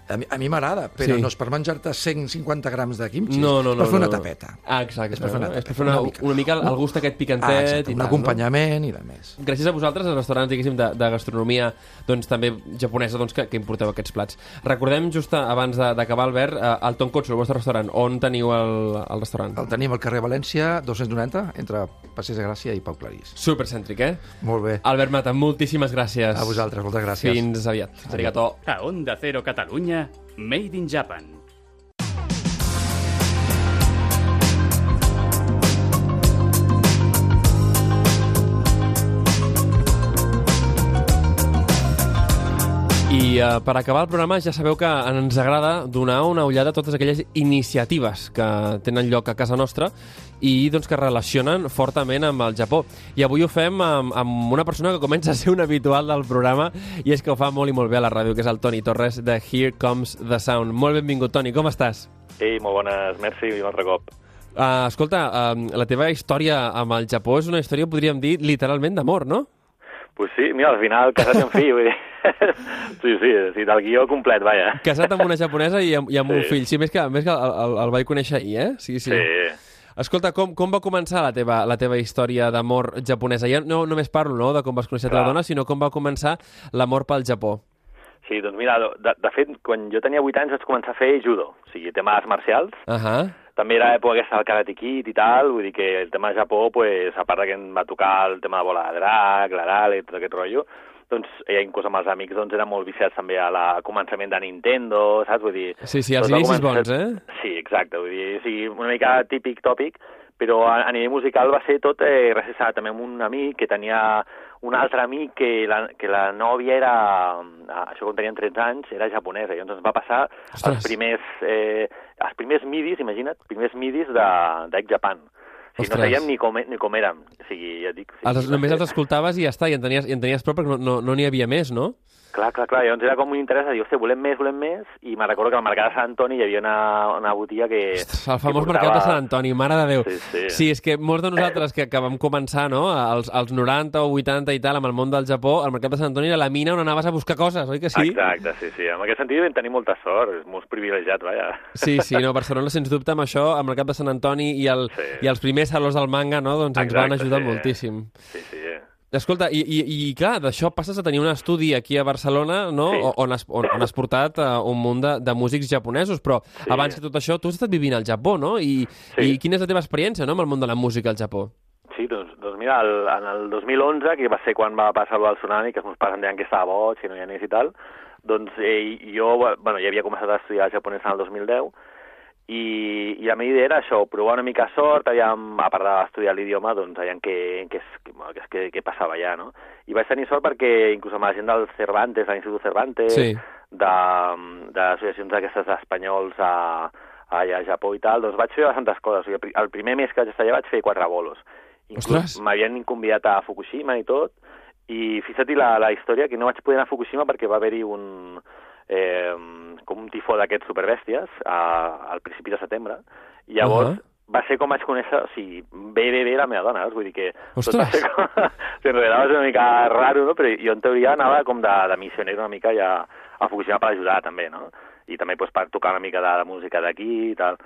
a mi, a mi m'agrada, però Sí. no és per menjar-te 150 grams de kimchi, No, no, és no. per fer una no. tapeta. Ah, exacte. És per fer una És per tapeta, fer una, una mica. una mica el, gust aquest picantet Ah, exacte, i un tal, acompanyament i de més. no? Gràcies a vosaltres, als restaurants, diguéssim, de, de gastronomia doncs, també japonesa, doncs, que, que importeu aquests plats. Recordem, just abans de- d'acabar, Albert, eh, el Tonkotsu, el vostre restaurant. On teniu el, el restaurant? El tenim al carrer València, 290, entre Passeig de Gràcia i Pau Clarís. Supercèntric, eh? Molt bé. Albert Mata, moltíssimes gràcies. A vosaltres, moltes gràcies. Fins aviat. Arigato. A Onda Cero Catalunya, Made in Japan. I uh, per acabar el programa ja sabeu que ens agrada donar una ullada a totes aquelles iniciatives que tenen lloc a casa nostra i doncs, que relacionen fortament amb el Japó. I avui ho fem amb, amb una persona que comença a ser un habitual del programa i és que ho fa molt i molt bé a la ràdio, que és el Toni Torres de Here Comes the Sound. Molt benvingut, Toni, com estàs? Ei, molt bones, merci i un altre cop. Uh, escolta, uh, la teva història amb el Japó és una història, podríem dir, literalment d'amor, no? Pues sí, mira, al final casat amb fill, <laughs> vull dir... sí, sí, sí, del guió complet, vaja. Casat amb una japonesa i amb, i amb un Sí. fill. Sí, més que, més que el, el, el vaig conèixer ahir, eh? Sí, sí. Sí. Escolta, com, com va començar la teva, la teva història d'amor japonesa? Ja no només parlo no, de com vas conèixer la Clar. dona, sinó com va començar l'amor pel Japó. Sí, doncs mira, de, de fet, quan jo tenia 8 anys vaig començar a fer judo, o sigui, tema arts marcials. Ahà. També era època aquesta del Karate Kid i tal, vull dir que el tema de Japó, pues, a part de que em va tocar el tema de bola de drac, l'Aral i tot aquest rotllo, doncs, eh, inclús amb els amics, doncs, eren molt viciats també a la començament de Nintendo, saps? Vull dir... Sí, sí, els inicis començar- bons, eh? Sí, exacte, vull dir, sí, una mica típic tòpic, però a, a nivell musical va ser tot eh, gràcies a també un amic que tenia un altre amic que la, que la nòvia era, eh, això quan tenien 13 anys, era japonesa, i llavors ens va passar Ostres. els primers, eh, els primers midis, imagina't, primers midis de, d'Egg Japan. O sigui, no sabíem ni com, ni com érem. O sigui, ja et dic... o sigui, Els, només els escoltaves i ja està, i en tenies, i en tenies prou perquè no n'hi no, n'hi havia més, no? Clar, clar, clar. Llavors era com un interès de dir, hòstia, volem més, volem més, i me'n recordo que al mercat de Sant Antoni hi havia una, una botiga que... Ostres, el famós que mercat de portava- Sant Antoni, mare de Déu. Sí, sí. sí, és que molts de nosaltres que, que vam començar, no?, als, als 90 o 80 i tal, amb el món del Japó, el mercat de Sant Antoni era la mina on anaves a buscar coses, oi que sí? Exacte, sí, sí. En aquest sentit vam tenir molta sort, és molt privilegiat, vaja. Sí, sí, no, Barcelona, sens dubte, amb això, amb el cap de Sant Antoni i, el, Sí. i els primers salons del manga, no?, doncs ens van Exacte, ajudar sí. moltíssim. Sí, sí. Escolta, i, i, i clar, d'això passes a tenir un estudi aquí a Barcelona, no?, Sí. On, has, on, on has portat uh, un munt de, de músics japonesos, però Sí. abans que tot això, tu has estat vivint al Japó, no? I, Sí. I quina és la teva experiència, no?, amb el món de la música al Japó? Sí, doncs, doncs mira, el, en el 2011, que va ser quan va passar el tsunami, que els meus pares em deien que estava boig, que no hi anés i tal, doncs eh, jo, bueno, ja havia començat a estudiar japonès en el 2010, i, i la meva idea era això, provar una mica sort, aviam, a part d'estudiar l'idioma, doncs aviam què, què, què, què, què passava allà, no? I vaig tenir sort perquè inclús amb la gent del Cervantes, a l'Institut Cervantes, Sí. de, d'associacions d'aquestes espanyols a, allà a Japó i tal, doncs vaig fer bastantes coses. O sigui, el pri- el primer mes que vaig estar allà vaig fer quatre bolos. Inclús m'havien convidat a Fukushima i tot, i fixa't la, la història, que no vaig poder anar a Fukushima perquè va haver-hi un, eh, com un tifó d'aquests superbèsties a, al principi de setembre, i llavors Ahà. va ser com vaig conèixer, o sigui, bé, bé, bé la meva dona, saps? vull dir que... tot Ostres! ser com... <laughs> sigui, en realitat va ser una mica raro, no? però jo en teoria anava com de, de missioner una mica ja a Fukushima per ajudar també, no? I també pues, per tocar una mica de la música d'aquí i tal.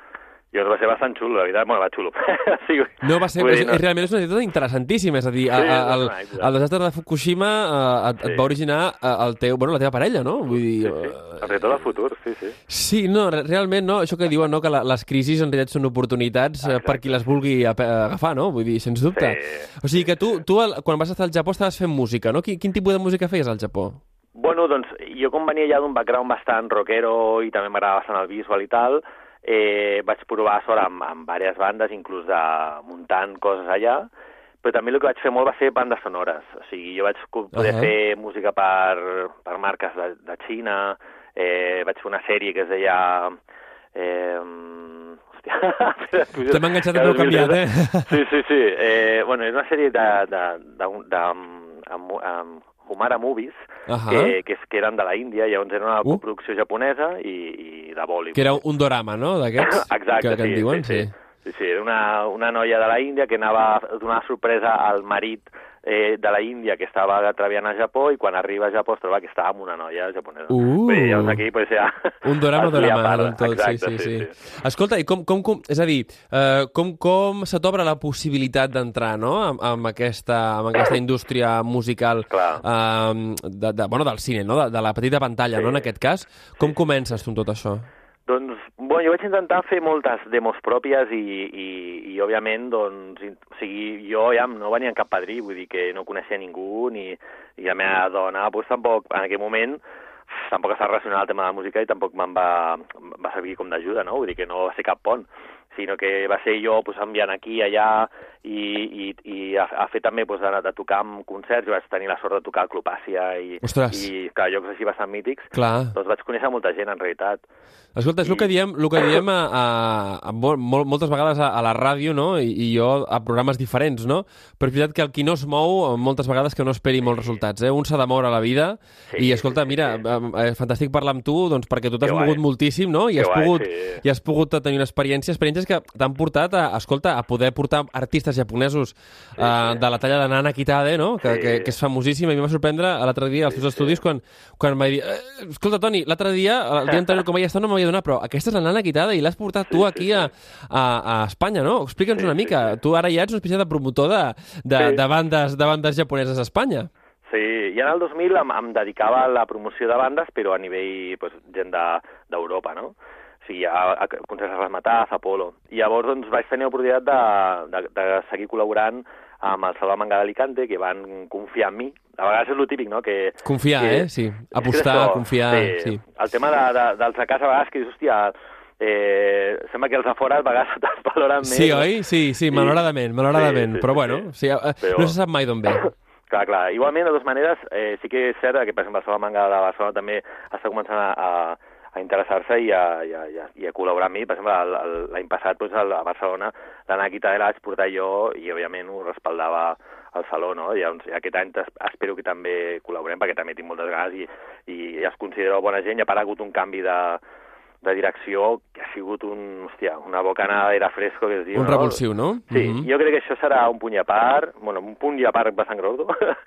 I va ser bastant xulo, la veritat, bueno, va xulo. <laughs> sí, No, va ser, és, dir, no- és, realment és una anècdota interessantíssima, és a dir, a, Sí, a, és el, el desastre de Fukushima eh, et, et Sí. va originar eh, el teu, bueno, la teva parella, no? Vull dir, Sí, sí. eh, El retorn al futur, sí, sí. Sí, no, re- realment no, això que diuen, no, que la, les crisis en realitat són oportunitats eh, per qui les vulgui agafar, no? Vull dir, sens dubte. Sí. O sigui que tu, tu el, quan vas estar al Japó estaves fent música, no? Quin, quin tipus de música feies al Japó? Bueno, doncs jo com venia ja d'un background bastant rockero i també m'agrada bastant el visual i tal, eh, vaig provar sort amb, amb diverses bandes, inclús de muntant coses allà, però també el que vaig fer molt va ser bandes sonores. O sigui, jo vaig poder Ahà. fer música per, per marques de, de Xina, eh, vaig fer una sèrie que es deia... Eh, hòstia... <laughs> Te m'ha enganxat he canviat, eh? Sí, sí, sí. Eh, bueno, és una sèrie de, de, de, de, amb, amb Humara Movies, Ahà. que, que, és, que eren de la Índia, llavors era una Uh. coproducció japonesa i, i de Bollywood. Que era un dorama, no?, d'aquests <laughs> Exacte, que, que sí, en diuen, sí, sí. Sí, sí, era una, una noia de la Índia que anava a donar sorpresa al marit eh, de la Índia que estava treballant a Japó i quan arriba a Japó es troba que estava amb una noia japonesa. Uh. Dir, llavors aquí pues, ja... Un parda. del tot, Exacte, sí, sí, sí, Escolta, i com, com, com és a dir, eh, com, com se t'obre la possibilitat d'entrar, no?, amb, amb, aquesta, amb aquesta indústria musical eh, de, de, bueno, del cine, no?, de, de la petita pantalla, Sí. no?, en aquest cas. Com comences tu amb tot això? Doncs, bueno, jo vaig intentar fer moltes demos pròpies i, i, i òbviament, doncs, o sigui, jo ja no venia en cap padrí, vull dir que no coneixia ningú, ni, i la meva dona, doncs, tampoc, en aquell moment, tampoc estava relacionat al tema de la música i tampoc me'n va, va servir com d'ajuda, no? Vull dir que no va ser cap pont, sinó que va ser jo pues, enviant aquí, allà, i, i, i a, a fer també pues, de, de tocar en concerts, jo vaig tenir la sort de tocar al Club Àsia i, Ostres. i clar, llocs així bastant mítics, Clar. doncs vaig conèixer molta gent, en realitat. Escolta, és el que diem, el que diem a, a, a mol, mol, moltes vegades a, a la ràdio, no?, I, i jo a programes diferents, no? Però és veritat que el qui no es mou, moltes vegades que no esperi molts resultats, eh? Un s'ha de moure a la vida Sí, i, escolta, sí, sí, mira, sí. eh, fantàstic parlar amb tu, doncs perquè tu t'has guai. mogut moltíssim, no? I Que has, guai, pogut, sí. i has pogut tenir una experiència, experiències que t'han portat a, escolta, a poder portar artistes japonesos eh, de la talla de Nana Kitade, no? Que, Sí. que, que és famosíssima. A mi em va sorprendre l'altre dia als teus estudis quan, quan va dir eh, escolta, Toni, l'altre dia, el dia anterior, com vaig estar, no m'havia donat, però aquesta és la Nana Kitade i l'has portat tu aquí a, a, a Espanya, no? Explica'ns una mica. Tu ara ja ets una espècie de promotor de, de, Sí. de, bandes, de bandes japoneses a Espanya. Sí, i en el 2000 em, em dedicava a la promoció de bandes, però a nivell pues, gent de- d'Europa, no? Sigui, a, a concerts Ramataz, a Polo. I llavors doncs, vaig tenir l'oportunitat de, de, de seguir col·laborant amb el Salvador Manga d'Alicante, que van confiar en mi. A vegades és el típic, no?, que... Confiar, que, eh? Sí. Apostar, <laughs> això, confiar, sí. El tema de, de, dels de casa, a vegades que dius, hòstia, eh, sembla que els de fora a vegades te'ls <laughs> valoren més. Sí, oi? Sí, sí, malauradament, malauradament. Sí, sí, però sí, bueno, sí. sí, eh, Però- no se sap mai d'on ve. <coughs> Clar, clar. Igualment, de dues maneres, eh, sí que és cert que, per exemple, el Salamanca de Barcelona també està començant a, a, a interessar-se i, a, i, a, i, a, i a col·laborar amb mi. Per exemple, l'any passat doncs, a Barcelona l'Anna Quitadela la vaig portar jo i, òbviament, ho respaldava al Saló, no? I llavors, aquest any es- espero que també col·laborem, perquè també tinc moltes ganes i, i, i els considero bona gent. I a part ha hagut un canvi de, de direcció que ha sigut un, hòstia, una bocanada d'aire fresco, que es diu, Un no? revulsiu, no? Sí, Mhm. jo crec que això serà un punt i a part, bueno, un punt i a part bastant gros?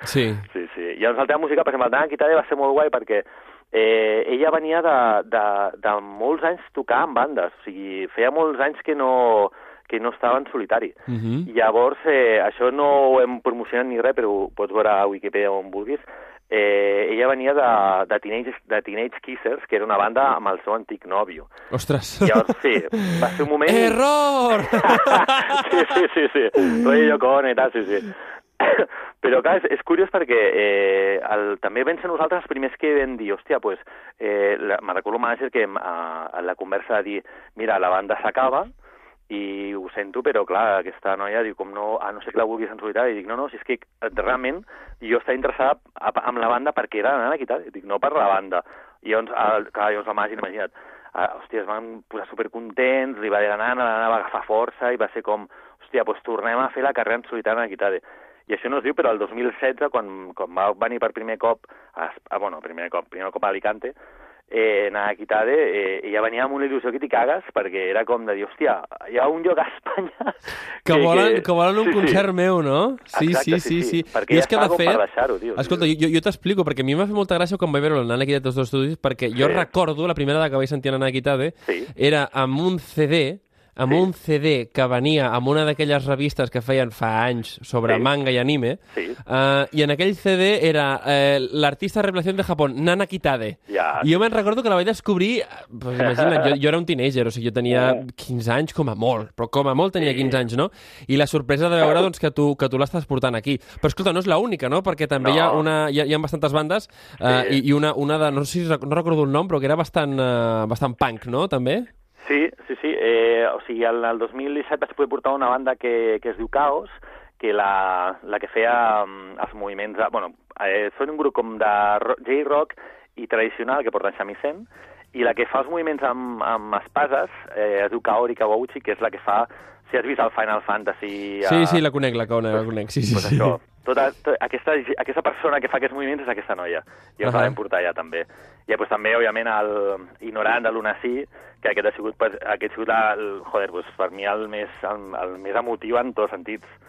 Sí. <laughs> Sí, sí. I llavors el tema musical, per exemple, el Dana Quitade va ser molt guai perquè eh, ella venia de, de, de molts anys tocar en bandes, o sigui, feia molts anys que no, que no estava en solitari. Mhm. I llavors, eh, això no ho hem promocionat ni res, però ho pots veure a Wikipedia on vulguis, eh, ella venia de, de, Teenage, de Teenage Kissers, que era una banda amb el seu antic nòvio. Ostres. Llavors, sí, va ser un moment... <laughs> Error! <laughs> sí, sí, sí, sí. Roy Yoko Ono i tal, sí, sí. <coughs> Però, clar, és, és curiós perquè eh, el, també vam ser nosaltres els primers que vam dir, hòstia, pues, eh, la, me recordo el manager que a, a la conversa de dir, mira, la banda s'acaba, i ho sento, però clar, aquesta noia diu, com no, a no ser que la vulguis en solitari, i dic, no, no, si és que eh, realment jo estava interessada a- amb la banda perquè era la nana Quitade, dic, no per la banda. I llavors, el, clar, llavors la màgia, imagina't, uh, hòstia, es van posar supercontents, li va dir a la nana, la nana va agafar força i va ser com, hòstia, doncs tornem a fer la carrera en solitari a Quitade. I això no es diu, però el 2016, quan, quan va venir per primer cop, a, a, bueno, primer cop, primer cop a Alicante, eh, anar a Quitade, eh, ella venia amb una il·lusió que t'hi cagues, perquè era com de dir, hòstia, hi ha un lloc a Espanya... <laughs> Que volen, que volen un sí, sí. concert meu, no? Sí, Exacte, sí, sí, sí. Perquè I ja és que, de fet... per deixar-ho, tio. Escolta, jo, jo t'explico, perquè a mi m'ha fet molta gràcia quan vaig veure la Nana Quitade dels dos estudis, perquè jo Sí. recordo, la primera vegada que vaig sentir a Nana Quitade, Sí. era amb un CD amb Sí. un CD que venia amb una d'aquelles revistes que feien fa anys sobre Sí. manga i anime, Sí. uh, i en aquell CD era eh, l'artista revelació de Japó, Nana Kitade. Ja. I jo me'n recordo que la vaig descobrir, eh, pues, imagina't, jo, jo era un teenager, o sigui, jo tenia 15 anys com a molt, però com a molt tenia 15 anys, no? I la sorpresa de veure doncs, que tu, que tu l'estàs portant aquí. Però escolta, no és l'única, no? Perquè també No. hi ha, una, hi, ha, hi ha bastantes bandes uh, Sí. i, i una, una de, no sé si no recordo el nom, però que era bastant, uh, bastant punk, no? També? Sí, sí, sí. Eh, o sigui, el, el 2017 vaig poder portar una banda que, que es diu Caos, que la, la que feia um, els moviments... De, bueno, eh, són un grup com de ro- J-rock i tradicional que porten shamisen, i la que fa els moviments amb, amb espases eh, es diu Kaori Kawauchi, que és la que fa... Si has vist el Final Fantasy... Sí, eh, sí, la conec, la conec, la conec. Sí, sí, pues sí. això, tota, tota, aquesta, aquesta persona que fa aquests moviments és aquesta noia. I ens Ahà. la vam portar ja, també. I pues, també, òbviament, el ignorant de l'Unací, que aquest ha sigut, aquest ha sigut el, joder, pues, per mi el més, el, el més emotiu en tots sentits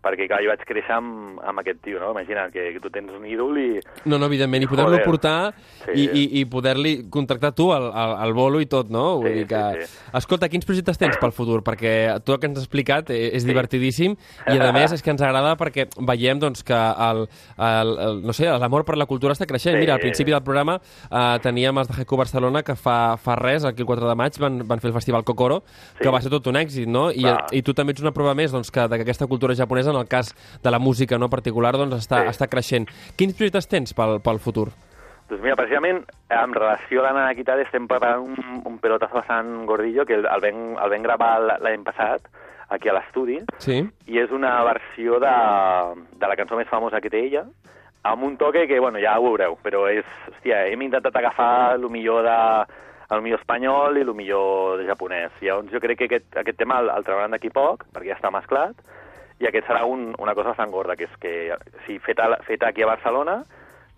perquè clar, jo vaig créixer amb, amb aquest tio, no? Imagina que, que tu tens un ídol i... No, no, evidentment, i poder-lo portar Sí. i, i, i poder-li contractar tu al, al, al bolo i tot, no? Vull Sí, dir que... sí, sí. Escolta, quins projectes tens pel futur? Perquè tot el que ens has explicat eh, és divertidíssim i, a més, és que ens agrada perquè veiem doncs, que el, el, el, no sé, l'amor per la cultura està creixent. Sí. Mira, al principi del programa eh, teníem els de Haiku Barcelona que fa, fa res, aquí el 4 de maig, van, van fer el festival Kokoro, que Sí. va ser tot un èxit, no? I, i tu també ets una prova més doncs, que, que aquesta cultura japonesa, en el cas de la música no particular, doncs, està, Sí. està creixent. Quins projectes tens pel, pel futur? Doncs mira, precisament, en relació a la Nana Quitade estem preparant un, un pelotazo bastant gordillo que el, el, vam, el vam gravar l'any passat aquí a l'estudi Sí? i és una versió de, de la cançó més famosa que té ella amb un toque que, bueno, ja ho veureu, però és, hòstia, hem intentat agafar el millor de el millor espanyol i el millor de japonès. Llavors jo crec que aquest, aquest tema el, el trauran d'aquí poc, perquè ja està mesclat, i aquest serà un, una cosa bastant gorda, que és que, sí, feta, feta aquí a Barcelona,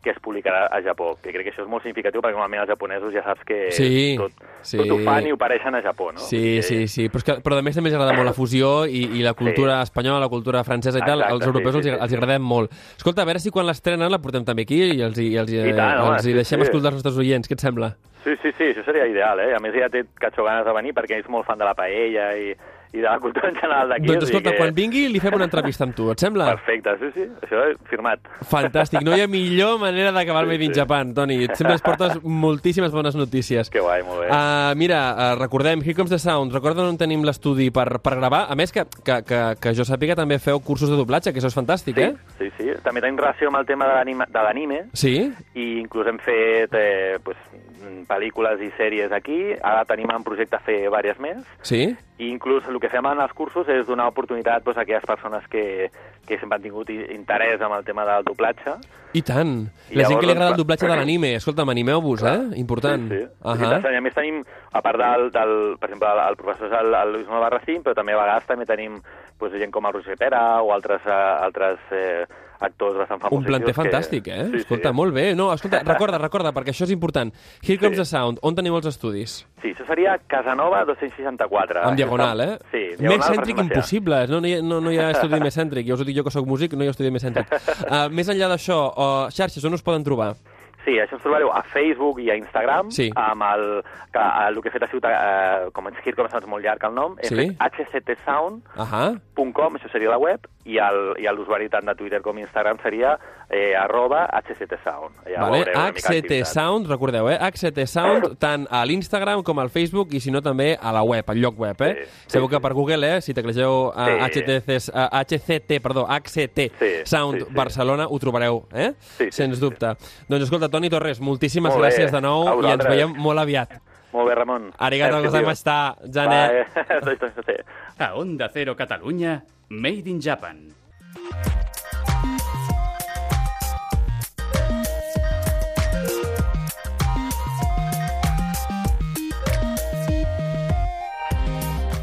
que es publicarà a Japó, que crec que això és molt significatiu perquè normalment els japonesos ja saps que Sí, tot, sí. tot ho fan i ho pareixen a Japó, no? Sí, sí, dir, sí. Però, és que, però a més també ens agrada molt la fusió i, i la cultura espanyola, la cultura francesa i tal. Exacte, als europeus sí, sí, els, sí. els agradem molt. Escolta, a veure si quan l'estrenen la portem també aquí i els, i els, I tant, home, els sí, deixem sí. escoltar els nostres oients. Què et sembla? Sí, sí, sí, això seria ideal, eh? A més, ja té catxo ganes de venir perquè és molt fan de la paella i, i de la cultura en general d'aquí. doncs escolta, que- quan vingui li fem una entrevista amb tu, et sembla? Perfecte, sí, sí, això és firmat. Fantàstic. No hi ha millor manera d'acabar el Sí, Made in sí. Japan, Toni. Sempre ens portes moltíssimes bones notícies. Que guai, molt bé. Uh, mira, uh, recordem, Here Comes the Sound, recorda on tenim l'estudi per, per gravar. A més, que, que, que, que jo sàpiga també feu cursos de doblatge, que això és fantàstic, sí, eh? sí, sí. També tenim relació amb el tema de l'anime, de l'anime Sí? i inclús hem fet eh, pues, mm, pel·lícules i sèries aquí. Ara tenim en projecte fer diverses més. Sí? I inclús el que fem en els cursos és donar oportunitat pues, a aquelles persones que, que sempre han tingut interès amb el tema del doblatge. I tant. I La gent que li agrada el doncs, doblatge de l'anime. Escolta'm, animeu-vos, eh? Important. Sí, sí. Uh -huh. I a més tenim, a part del, del per exemple, el, el professor és el, el Lluís Malbarracín, però també a vegades també tenim pues, gent com el Roger Pera o altres, uh, altres eh, actors bastant famosos. Un planter fantàstic, eh? Sí, escolta, sí. molt bé. No, escolta, <laughs> recorda, recorda, perquè això és important. Here Comes the Sound, on teniu els estudis? Sí, això seria Casanova 264. En diagonal, eh? Sí, Més diagonal cèntric Farmàcia. impossible. No, no, hi ha, no, no hi ha estudi més cèntric. Ja us ho dic jo que sóc músic, no hi ha estudi més cèntric. Uh, <laughs> més enllà d'això, uh, xarxes, on us poden trobar? Sí, això ens trobareu a Facebook i a Instagram, Sí. amb el, que, el, que he fet ha sigut, eh, com ens Comes Sound és molt llarg el nom, he Sí. fet hctsound.com, això seria la web, i el- i l'usuari tant de Twitter com Instagram seria eh, arroba hctsound. Ja Vale? veureu una mica HT d'activitat. Sound, recordeu, eh? HT Sound, <coughs> tant a l'Instagram com al Facebook i si no també a la web, al lloc web, eh? Sí, sí, Sabeu que sí. per Google, eh, si teclegeu a Sí. HTC, HCT, perdó, HCT Sí, Sound sí, sí. Barcelona, ho trobareu, eh? Sí, sí, Sens sí, dubte. Doncs escolta, Toni Torres, moltíssimes Molt bé. gràcies de nou i ens veiem molt aviat. Molt bé, Ramon. Arigato Merci, gozaimashita, Janet. Bye. <laughs> A Onda Cero Catalunya, Made in Japan.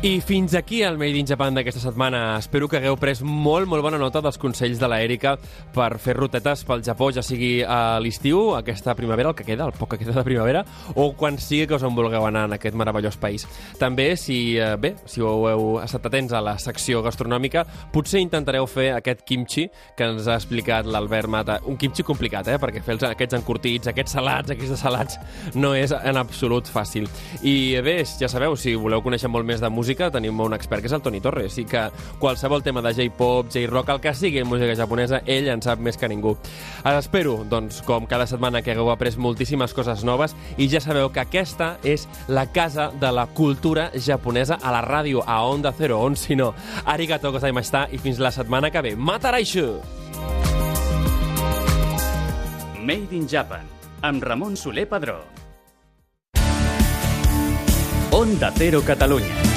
I fins aquí el Made in Japan d'aquesta setmana. Espero que hagueu pres molt, molt bona nota dels consells de la Erika per fer rutetes pel Japó, ja sigui a l'estiu, aquesta primavera, el que queda, el poc que queda de primavera, o quan sigui que us en vulgueu anar en aquest meravellós país. També, si, eh, bé, si ho heu estat atents a la secció gastronòmica, potser intentareu fer aquest kimchi que ens ha explicat l'Albert Mata. Un kimchi complicat, eh? Perquè fer aquests encurtits, aquests salats, aquests salats, no és en absolut fàcil. I bé, ja sabeu, si voleu conèixer molt més de música, tenim un expert que és el Toni Torres, i que qualsevol tema de J-pop, J-rock, el que sigui música japonesa, ell en sap més que ningú. Espero, doncs, com cada setmana que hagueu après moltíssimes coses noves, i ja sabeu que aquesta és la casa de la cultura japonesa a la ràdio, a Onda Cero, on si no. Arigato gozaimashita, i fins la setmana que ve. Mataraishu! Made in Japan, amb Ramon Soler Padró. Onda Cero Catalunya.